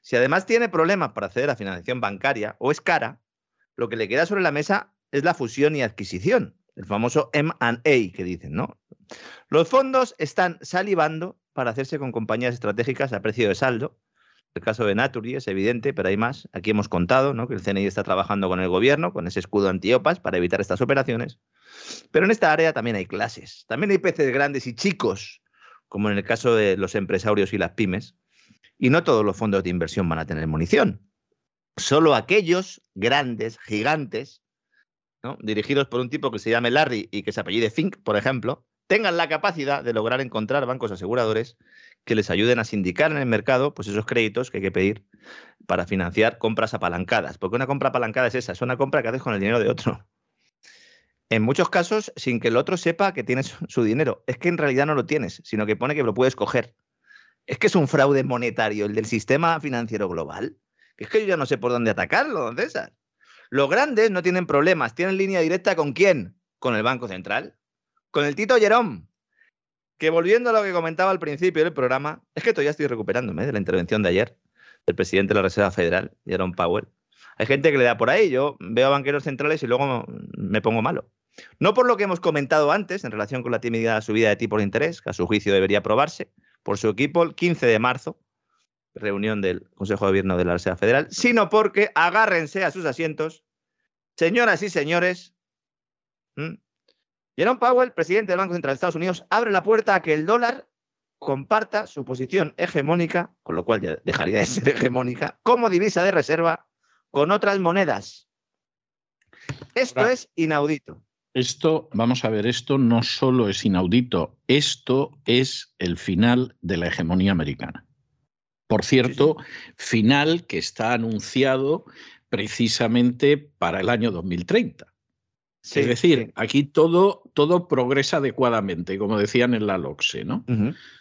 si además tiene problemas para acceder a financiación bancaria o es cara, lo que le queda sobre la mesa es la fusión y adquisición, el famoso M&A que dicen, ¿no? Los fondos están salivando para hacerse con compañías estratégicas a precio de saldo. El caso de Naturi es evidente, pero hay más. Aquí hemos contado ¿no? que el CNI está trabajando con el gobierno, con ese escudo antiopas, para evitar estas operaciones. Pero en esta área también hay clases. También hay peces grandes y chicos, como en el caso de los empresarios y las pymes. Y no todos los fondos de inversión van a tener munición. Solo aquellos grandes, gigantes, dirigidos por un tipo que se llame Larry y que se apellide Fink, por ejemplo, tengan la capacidad de lograr encontrar bancos aseguradores que les ayuden a sindicar en el mercado pues esos créditos que hay que pedir para financiar compras apalancadas. Porque una compra apalancada es esa, es una compra que haces con el dinero de otro. En muchos casos, sin que el otro sepa que tienes su dinero. Es que en realidad no lo tienes, sino que pone que lo puedes coger. Es que es un fraude monetario el del sistema financiero global. es que yo ya no sé por dónde atacarlo, don César. Los grandes no tienen problemas. ¿Tienen línea directa con quién? Con el Banco Central con el Tito Jerón, que volviendo a lo que comentaba al principio del programa, es que todavía estoy recuperándome de la intervención de ayer del presidente de la Reserva Federal, Jerome Powell. Hay gente que le da por ahí, yo veo a banqueros centrales y luego me pongo malo. No por lo que hemos comentado antes en relación con la tímida subida de tipo de interés, que a su juicio debería aprobarse por su equipo el 15 de marzo, reunión del Consejo de Gobierno de la Reserva Federal, sino porque agárrense a sus asientos, señoras y señores, Jerome Powell, presidente del Banco Central de Estados Unidos, abre la puerta a que el dólar comparta su posición hegemónica, con lo cual ya dejaría de ser (laughs) hegemónica, como divisa de reserva con otras monedas. Esto es inaudito. Esto, vamos a ver, esto no solo es inaudito, esto es el final de la hegemonía americana. Por cierto, final que está anunciado precisamente para el año 2030 es decir, aquí todo, todo progresa adecuadamente, como decían en la LOCSE, ¿no?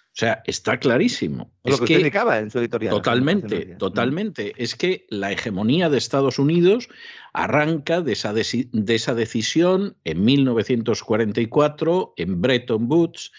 O sea, está clarísimo. Lo es que, usted indicaba en su editorial. Totalmente, totalmente. Es que la hegemonía de Estados Unidos arranca de esa, de esa decisión en 1944 en Bretton Woods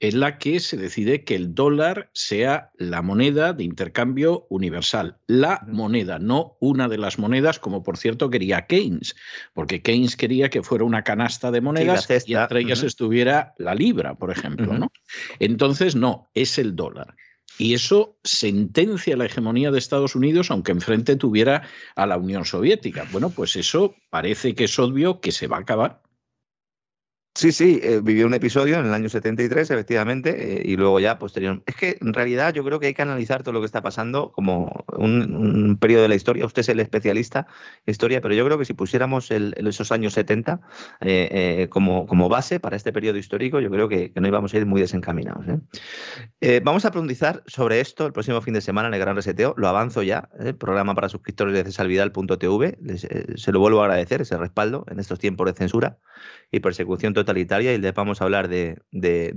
en la que se decide que el dólar sea la moneda de intercambio universal, la moneda, no una de las monedas, como por cierto quería Keynes, porque Keynes quería que fuera una canasta de monedas y entre ellas estuviera la libra, por ejemplo. ¿no? Entonces, no, es el dólar. Y eso sentencia la hegemonía de Estados Unidos, aunque enfrente tuviera a la Unión Soviética. Bueno, pues eso parece que es obvio que se va a acabar. Sí, sí, eh, vivió un episodio en el año 73, efectivamente, eh, y luego ya posterior. Es que en realidad yo creo que hay que analizar todo lo que está pasando como un, periodo de la historia. Usted es el especialista en historia, pero yo creo que si pusiéramos esos años 70 eh, como, como, base para este periodo histórico, yo creo que, no íbamos a ir muy desencaminados. vamos a profundizar sobre esto el próximo fin de semana en el Gran Reseteo. Lo avanzo ya, el programa para suscriptores de cesarvidal.tv. se lo vuelvo a agradecer ese respaldo en estos tiempos de censura y persecución totalitaria y le vamos a hablar de,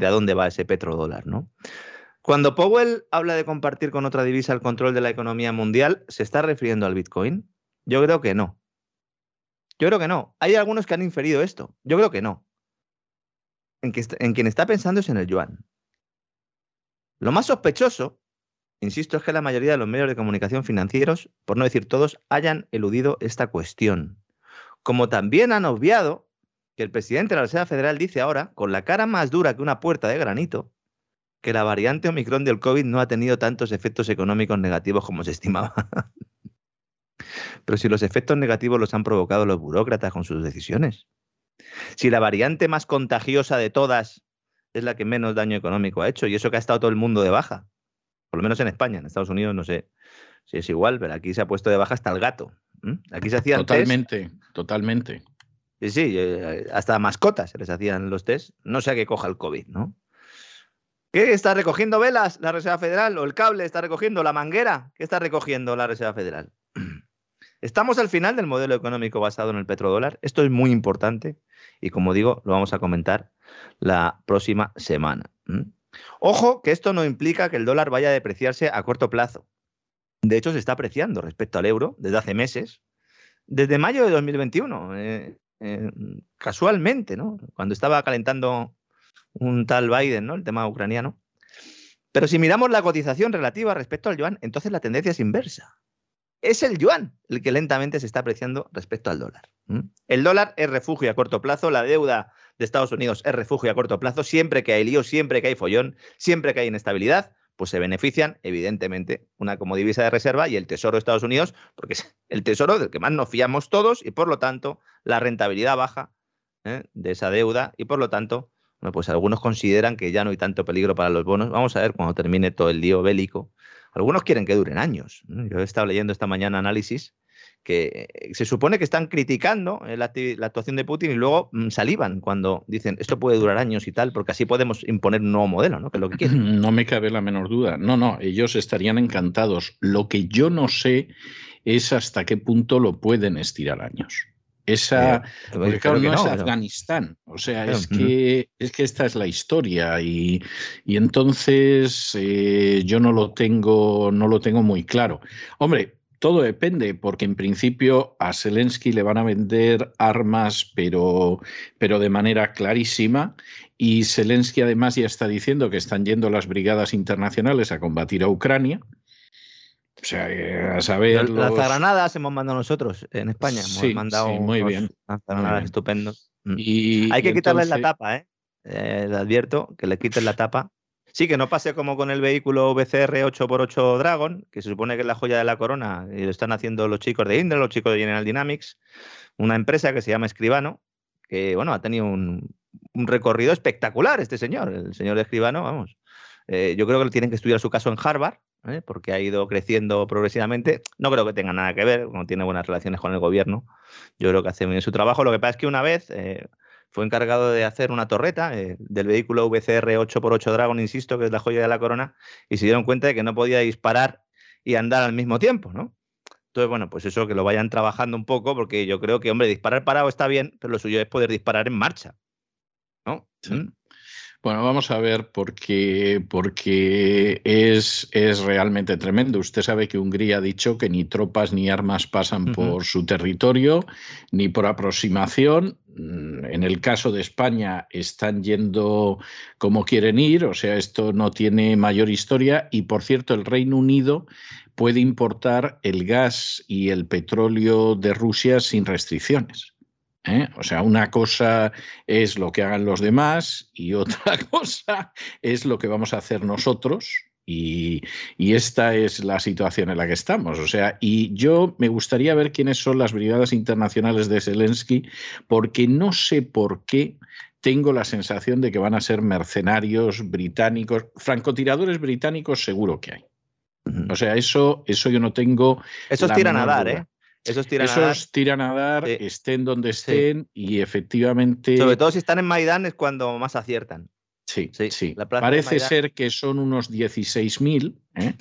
a dónde va ese petrodólar. ¿no? Cuando Powell habla de compartir con otra divisa el control de la economía mundial, ¿se está refiriendo al Bitcoin? Yo creo que no. Yo creo que no. Hay algunos que han inferido esto. Yo creo que no. En quien está pensando es en el yuan. Lo más sospechoso, insisto, es que la mayoría de los medios de comunicación financieros, por no decir todos, hayan eludido esta cuestión. Como también han obviado que el presidente de la Reserva Federal dice ahora, con la cara más dura que una puerta de granito, que la variante Omicron del COVID no ha tenido tantos efectos económicos negativos como se estimaba. (laughs) Pero si los efectos negativos los han provocado los burócratas con sus decisiones. Si la variante más contagiosa de todas es la que menos daño económico ha hecho, y eso que ha estado todo el mundo de baja, por lo menos en España, en Estados Unidos no sé si es igual, pero aquí se ha puesto de baja hasta el gato. Aquí se hacían Totalmente, totalmente. Sí, sí, eh, hasta mascotas se les hacían los test. No sé a qué coja el COVID, ¿no? ¿Qué está recogiendo velas la Reserva Federal? ¿O el cable está recogiendo la manguera? ¿Qué está recogiendo la Reserva Federal? (clears throat) Estamos al final del modelo económico basado en el petrodólar. Esto es muy importante y como digo, lo vamos a comentar la próxima semana. Ojo que esto no implica que el dólar vaya a depreciarse a corto plazo. De hecho, se está apreciando respecto al euro desde hace meses, desde mayo de 2021, eh, casualmente, ¿no? Cuando estaba calentando un tal Biden, ¿no? El tema ucraniano. Pero si miramos la cotización relativa respecto al yuan, entonces la tendencia es inversa. Es el yuan el que lentamente se está apreciando respecto al dólar. El dólar es refugio a corto plazo, la deuda de Estados Unidos es refugio a corto plazo, siempre que hay lío, siempre que hay follón, siempre que hay inestabilidad, pues se benefician, evidentemente, una como divisa de reserva y el Tesoro de Estados Unidos, porque es (laughs) el Tesoro del que más nos fiamos todos y por lo tanto la rentabilidad baja ¿eh? de esa deuda y por lo tanto bueno, pues algunos consideran que ya no hay tanto peligro para los bonos. Vamos a ver cuando termine todo el lío bélico. Algunos quieren que duren años. Yo he estado leyendo esta mañana análisis que eh, se supone que están criticando eh, la, actuación de Putin y luego mm, salivan cuando dicen esto puede durar años y tal, porque así podemos imponer un nuevo modelo, ¿no? Que es lo que quieren. (laughs) No me cabe la menor duda. No, no, ellos estarían encantados. Lo que yo no sé es hasta qué punto lo pueden estirar años. Esa, porque claro, no, es Afganistán, o sea, es, que, es que esta es la historia y, y entonces eh, yo no lo tengo, no lo tengo muy claro. Hombre, todo depende, porque en principio a Zelensky le van a vender armas, pero, pero de manera clarísima. Y Zelensky además ya está diciendo que están yendo las brigadas internacionales a combatir a Ucrania. O sea, eh, a saber. Las granadas hemos mandado nosotros en España. Hemos sí, mandado muy bien. granadas estupendos. Mm. Y, Hay que quitarles la tapa, ¿eh? ¿eh? Le advierto que le quiten la tapa. Sí, que no pase como con el vehículo BCR 8x8 Dragon, que se supone que es la joya de la corona, y lo están haciendo los chicos de Indra, los chicos de General Dynamics, una empresa que se llama Escribano, que bueno, ha tenido un, recorrido espectacular este señor, el señor de Escribano, vamos. Eh, yo creo que tienen que estudiar su caso en Harvard, ¿eh? porque ha ido creciendo progresivamente. No creo que tenga nada que ver, no tiene buenas relaciones con el gobierno. Yo creo que hace bien su trabajo. Lo que pasa es que una vez eh, fue encargado de hacer una torreta eh, del vehículo VCR 8x8 Dragon, insisto, que es la joya de la corona, y se dieron cuenta de que no podía disparar y andar al mismo tiempo, ¿no? Entonces, bueno, pues eso que lo vayan trabajando un poco, porque yo creo que, hombre, disparar parado está bien, pero lo suyo es poder disparar en marcha, ¿no? ¿Mm? Bueno, vamos a ver porque, porque es, es, realmente tremendo. Usted sabe que Hungría ha dicho que ni tropas ni armas pasan por su territorio, ni por aproximación. Mm, en el caso de España están yendo como quieren ir, o sea, esto no tiene mayor historia. Y por cierto, el Reino Unido puede importar el gas y el petróleo de Rusia sin restricciones. ¿Eh? O sea, una cosa es lo que hagan los demás y (laughs) otra cosa es lo que vamos a hacer nosotros. Y, esta es la situación en la que estamos. O sea, y yo me gustaría ver quiénes son las brigadas internacionales de Zelensky, porque no sé por qué tengo la sensación de que van a ser mercenarios británicos, francotiradores británicos seguro que hay. O sea, eso, eso yo no tengo. Esos tiran a dar, ¿eh? Esos tiran a dar, tiran a dar estén donde estén y efectivamente... Sobre todo si están en Maidán es cuando más aciertan. Sí, sí. Parece ser que son unos 16.000 ¿eh?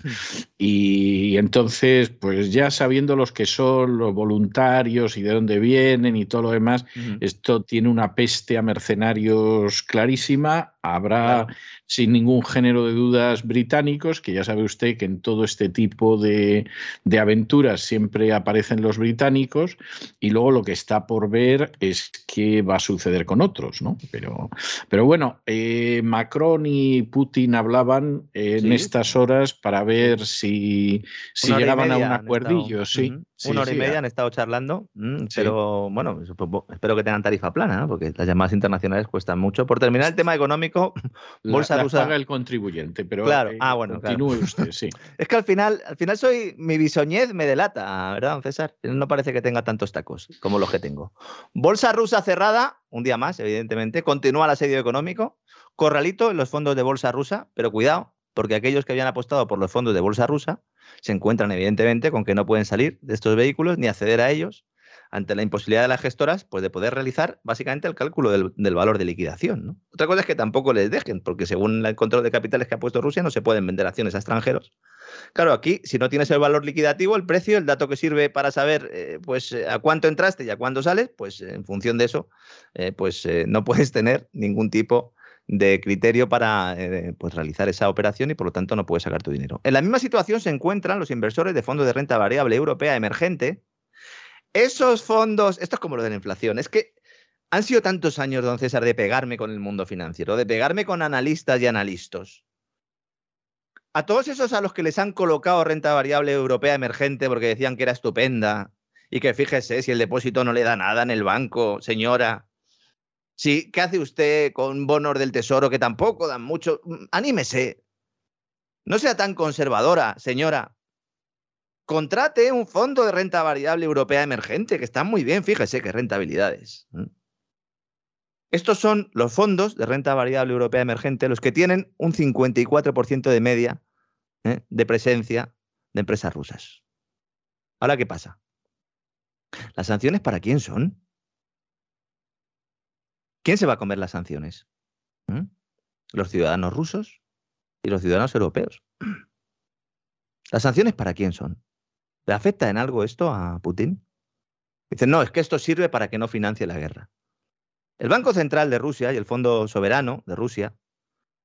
Y entonces, pues ya sabiendo los que son, los voluntarios y de dónde vienen y todo lo demás, esto tiene una peste a mercenarios clarísima. Habrá sin ningún género de dudas británicos, que ya sabe usted que en todo este tipo de, aventuras siempre aparecen los británicos, y luego lo que está por ver es qué va a suceder con otros, ¿no? Pero, pero bueno, eh, Macron y Putin hablaban en estas horas para ver si, si llegaban a un acuerdillo, sí. Una hora y media han estado charlando, mm, pero bueno, espero que tengan tarifa plana, porque las llamadas internacionales cuestan mucho. Por terminar el tema económico, (laughs) bolsa la, rusa. paga el contribuyente, pero claro, ah, bueno, continúe usted, (laughs) sí. es que al final, al final soy mi bisoñez me delata, ¿verdad, don César? No parece que tenga tantos tacos como los que tengo. Bolsa rusa cerrada, un día más, evidentemente. Continúa el asedio económico. Corralito en los fondos de bolsa rusa, pero cuidado, porque aquellos que habían apostado por los fondos de bolsa rusa se encuentran evidentemente con que no pueden salir de estos vehículos ni acceder a ellos ante la imposibilidad de las gestoras pues, de poder realizar básicamente el cálculo del, valor de liquidación. Otra cosa es que tampoco les dejen, porque según el control de capitales que ha puesto Rusia no se pueden vender acciones a extranjeros. Claro, aquí si no tienes el valor liquidativo, el precio, el dato que sirve para saber eh, pues, a cuánto entraste y a cuánto sales, pues en función de eso, eh, pues eh, no puedes tener ningún tipo de criterio para eh, pues, realizar esa operación y por lo tanto no puedes sacar tu dinero. En la misma situación se encuentran los inversores de fondos de renta variable europea emergente. Esos fondos, esto es como lo de la inflación, es que han sido tantos años, don César, de pegarme con el mundo financiero, de pegarme con analistas y analistas. A todos esos a los que les han colocado renta variable europea emergente porque decían que era estupenda y que fíjese, si el depósito no le da nada en el banco, señora, Sí, ¿qué hace usted con bonos del tesoro que tampoco dan mucho? Mm, anímese. No sea tan conservadora, señora. Contrate un fondo de renta variable europea emergente, que está muy bien, fíjese qué rentabilidades. Estos son los fondos de renta variable europea emergente, los que tienen un 54% de media ¿eh? de presencia de empresas rusas. Ahora, ¿qué pasa? ¿Las sanciones para quién son? ¿Quién se va a comer las sanciones? ¿Mm? ¿Los ciudadanos rusos y los ciudadanos europeos? (clears throat) ¿Las sanciones para quién son? ¿Le afecta en algo esto a Putin? Dicen, no, es que esto sirve para que no financie la guerra. El Banco Central de Rusia y el Fondo Soberano de Rusia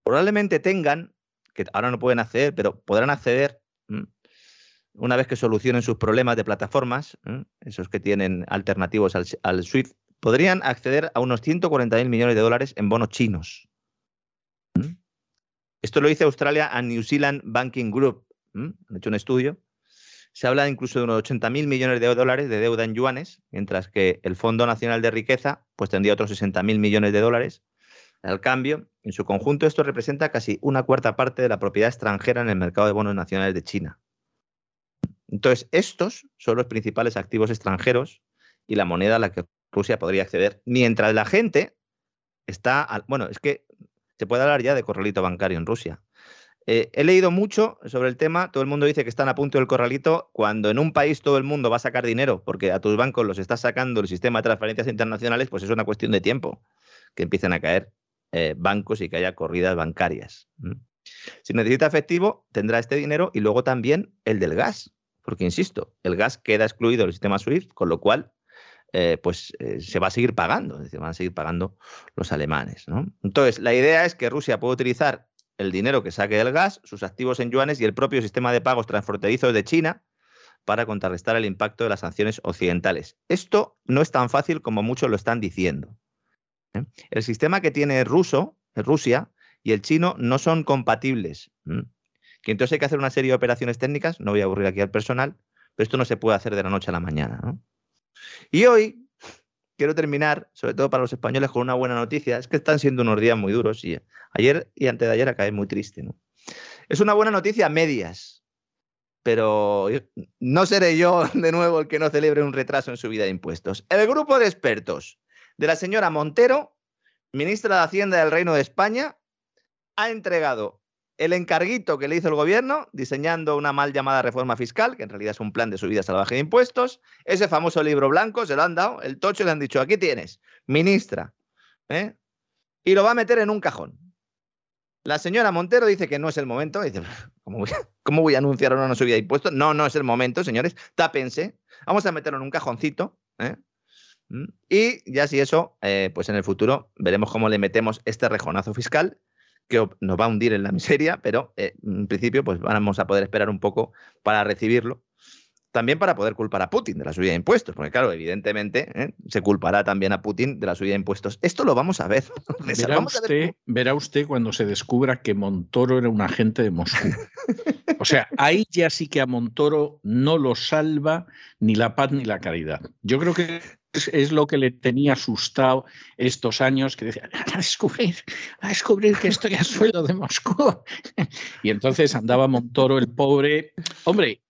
probablemente tengan, que ahora no pueden acceder, pero podrán acceder una vez que solucionen sus problemas de plataformas, esos que tienen alternativos al, al SWIFT, podrían acceder a unos 140.000 millones de dólares en bonos chinos. ¿Mm? Esto lo dice Australia a New Zealand Banking Group. ¿Mm? Han hecho un estudio. Se habla incluso de unos 80.000 millones de dólares de deuda en yuanes, mientras que el Fondo Nacional de Riqueza pues, tendría otros 60.000 millones de dólares. Al cambio, en su conjunto, esto representa casi una cuarta parte de la propiedad extranjera en el mercado de bonos nacionales de China. Entonces, estos son los principales activos extranjeros y la moneda a la que Rusia podría acceder, mientras la gente está, bueno, es que se puede hablar ya de corralito bancario en Rusia. Eh, he leído mucho sobre el tema, todo el mundo dice que están a punto del corralito, cuando en un país todo el mundo va a sacar dinero porque a tus bancos los está sacando el sistema de transferencias internacionales, pues es una cuestión de tiempo que empiecen a caer eh, bancos y que haya corridas bancarias. Si necesita efectivo, tendrá este dinero y luego también el del gas, porque insisto, el gas queda excluido del sistema SWIFT, con lo cual eh, pues eh, se va a seguir pagando, es decir, van a seguir pagando los alemanes. Entonces, la idea es que Rusia puede utilizar el dinero que saque del gas, sus activos en yuanes y el propio sistema de pagos transfronterizos de China para contrarrestar el impacto de las sanciones occidentales. Esto no es tan fácil como muchos lo están diciendo. ¿eh? El sistema que tiene ruso, Rusia y el chino no son compatibles. Entonces hay que hacer una serie de operaciones técnicas, no voy a aburrir aquí al personal, pero esto no se puede hacer de la noche a la mañana. ¿no? Y hoy quiero terminar, sobre todo para los españoles, con una buena noticia. Es que están siendo unos días muy duros y ayer y antes de ayer acabé muy triste. ¿no? Es una buena noticia a medias, pero no seré yo (laughs) de nuevo el que no celebre un retraso en su vida de impuestos. El grupo de expertos de la señora Montero, ministra de Hacienda del Reino de España, ha entregado el encarguito que le hizo el gobierno, diseñando una mal llamada reforma fiscal, que en realidad es un plan de subida salvaje de impuestos, ese famoso libro blanco, se lo han dado, el tocho le han dicho, aquí tienes, ministra, ¿eh? y lo va a meter en un cajón. La señora Montero dice que no es el momento. ¿cómo voy, a anunciar una subida de impuestos? No, no es el momento, señores. Tápense. Vamos a meterlo en un cajoncito. ¿eh? ¿Mm? Y ya si eso, eh, pues en el futuro veremos cómo le metemos este rejonazo fiscal que nos va a hundir en la miseria, pero eh, en principio pues vamos a poder esperar un poco para recibirlo también para poder culpar a Putin de la subida de impuestos, porque claro, evidentemente ¿eh? se culpará también a Putin de la subida de impuestos. Esto lo vamos a ver. (laughs) Verá, usted, cuando se descubra que Montoro era un agente de Moscú. (laughs) O sea, ahí ya sí que a Montoro no lo salva ni la paz ni la caridad. Yo creo que es, lo que le tenía asustado estos años, que decía, a descubrir, a descubrir que estoy a sueldo de Moscú. (laughs) Y entonces andaba Montoro, el pobre. Hombre,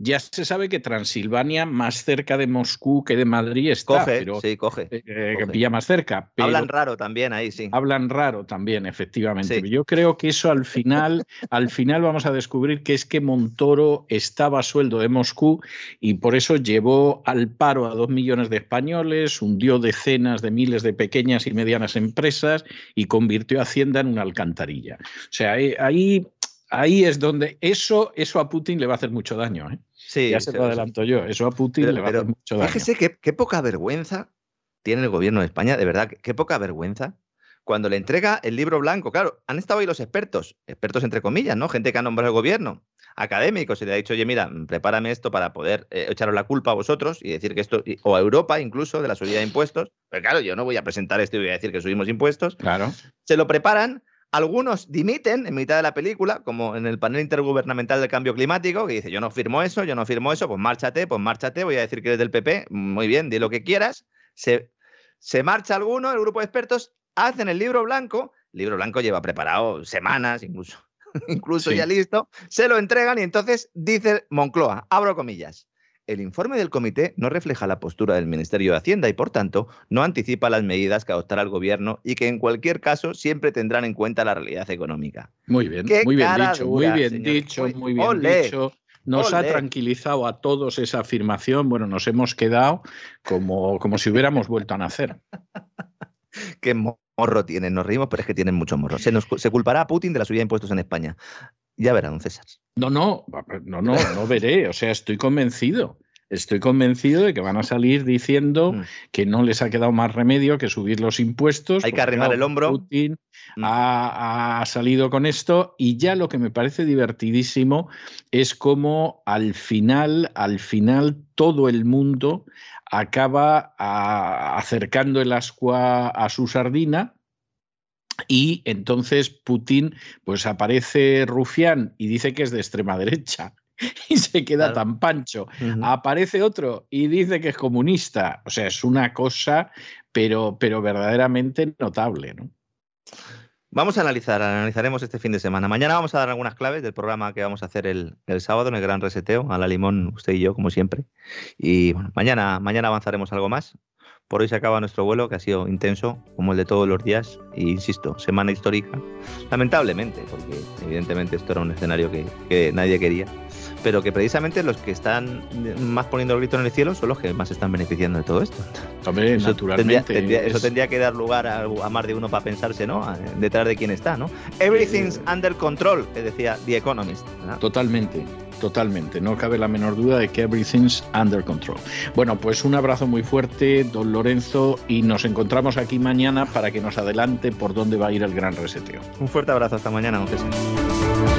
ya se sabe que Transilvania, más cerca de Moscú que de Madrid, está. Coge, sí, coge. Eh, pilla más cerca. hablan raro también ahí, sí. Hablan raro también, efectivamente. Yo creo que eso al final, (laughs) al final vamos a descubrir que es que Montoro estaba a sueldo de Moscú y por eso llevó al paro a dos millones de españoles, hundió decenas de miles de pequeñas y medianas empresas y convirtió a Hacienda en una alcantarilla. O sea, ahí, ahí es donde eso, eso a Putin le va a hacer mucho daño. ¿eh? Sí, ya se lo adelanto yo. Eso a Putin le va a hacer mucho daño. Fíjese qué, poca vergüenza tiene el gobierno de España, de verdad, qué poca vergüenza. Cuando le entrega el libro blanco, claro, han estado ahí los expertos, expertos entre comillas, ¿no? Gente que ha nombrado el gobierno, académicos, y le ha dicho, oye, mira, prepárame esto para poder eh, echaros la culpa a vosotros y decir que esto, o a Europa incluso, de la subida de impuestos. Pero claro, yo no voy a presentar esto y voy a decir que subimos impuestos. Claro. Se lo preparan, algunos dimiten en mitad de la película, como en el panel intergubernamental del cambio climático, que dice, yo no firmo eso, yo no firmo eso, pues márchate, pues márchate, voy a decir que eres del PP, muy bien, di lo que quieras. Se, se marcha alguno, el grupo de expertos, hacen el libro blanco, el libro blanco lleva preparado semanas, incluso, (laughs) incluso ya listo, se lo entregan y entonces dice Moncloa, abro comillas, el informe del comité no refleja la postura del Ministerio de Hacienda y, por tanto, no anticipa las medidas que adoptará el gobierno y que, en cualquier caso, siempre tendrán en cuenta la realidad económica. Muy bien, muy bien dicho, muy bien dicho, muy bien dicho. Nos ha tranquilizado a todos esa afirmación. Bueno, nos hemos quedado como, como si hubiéramos vuelto a nacer. (laughs) Qué morro tienen, nos reímos, pero es que tienen mucho morro. Se, nos, se culpará a Putin de la subida de impuestos en España. Ya verá, don César. No, no, no, no, no veré. O sea, estoy convencido. Estoy convencido de que van a salir diciendo mm. que no les ha quedado más remedio que subir los impuestos. Hay que arrimar el hombro. Putin mm. ha, salido con esto y ya lo que me parece divertidísimo es cómo al final, al final todo el mundo acaba acercando el ascua a su sardina y entonces Putin, pues aparece Rufián y dice que es de extrema derecha (laughs) y se queda tan pancho. Aparece otro y dice que es comunista. O sea, es una cosa, pero, pero verdaderamente notable, ¿no? Vamos a analizar, analizaremos este fin de semana. Mañana vamos a dar algunas claves del programa que vamos a hacer el, el sábado en el Gran Reseteo, a la limón, usted y yo, como siempre. Y bueno, mañana, mañana avanzaremos algo más. Por hoy se acaba nuestro vuelo, que ha sido intenso, como el de todos los días, e insisto, semana histórica, lamentablemente, porque evidentemente esto era un escenario que, que nadie quería pero que precisamente los que están más poniendo el grito en el cielo son los que más están beneficiando de todo esto. También, eso naturalmente. Tendría, Eso tendría que dar lugar a, más de uno para pensarse, ¿no? Detrás de quién está, ¿no? Everything's under control, que decía The Economist. Totalmente. Totalmente, no cabe la menor duda de que everything's under control. Bueno, pues un abrazo muy fuerte, don Lorenzo, y nos encontramos aquí mañana para que nos adelante por dónde va a ir el gran reseteo. Un fuerte abrazo, hasta mañana, don.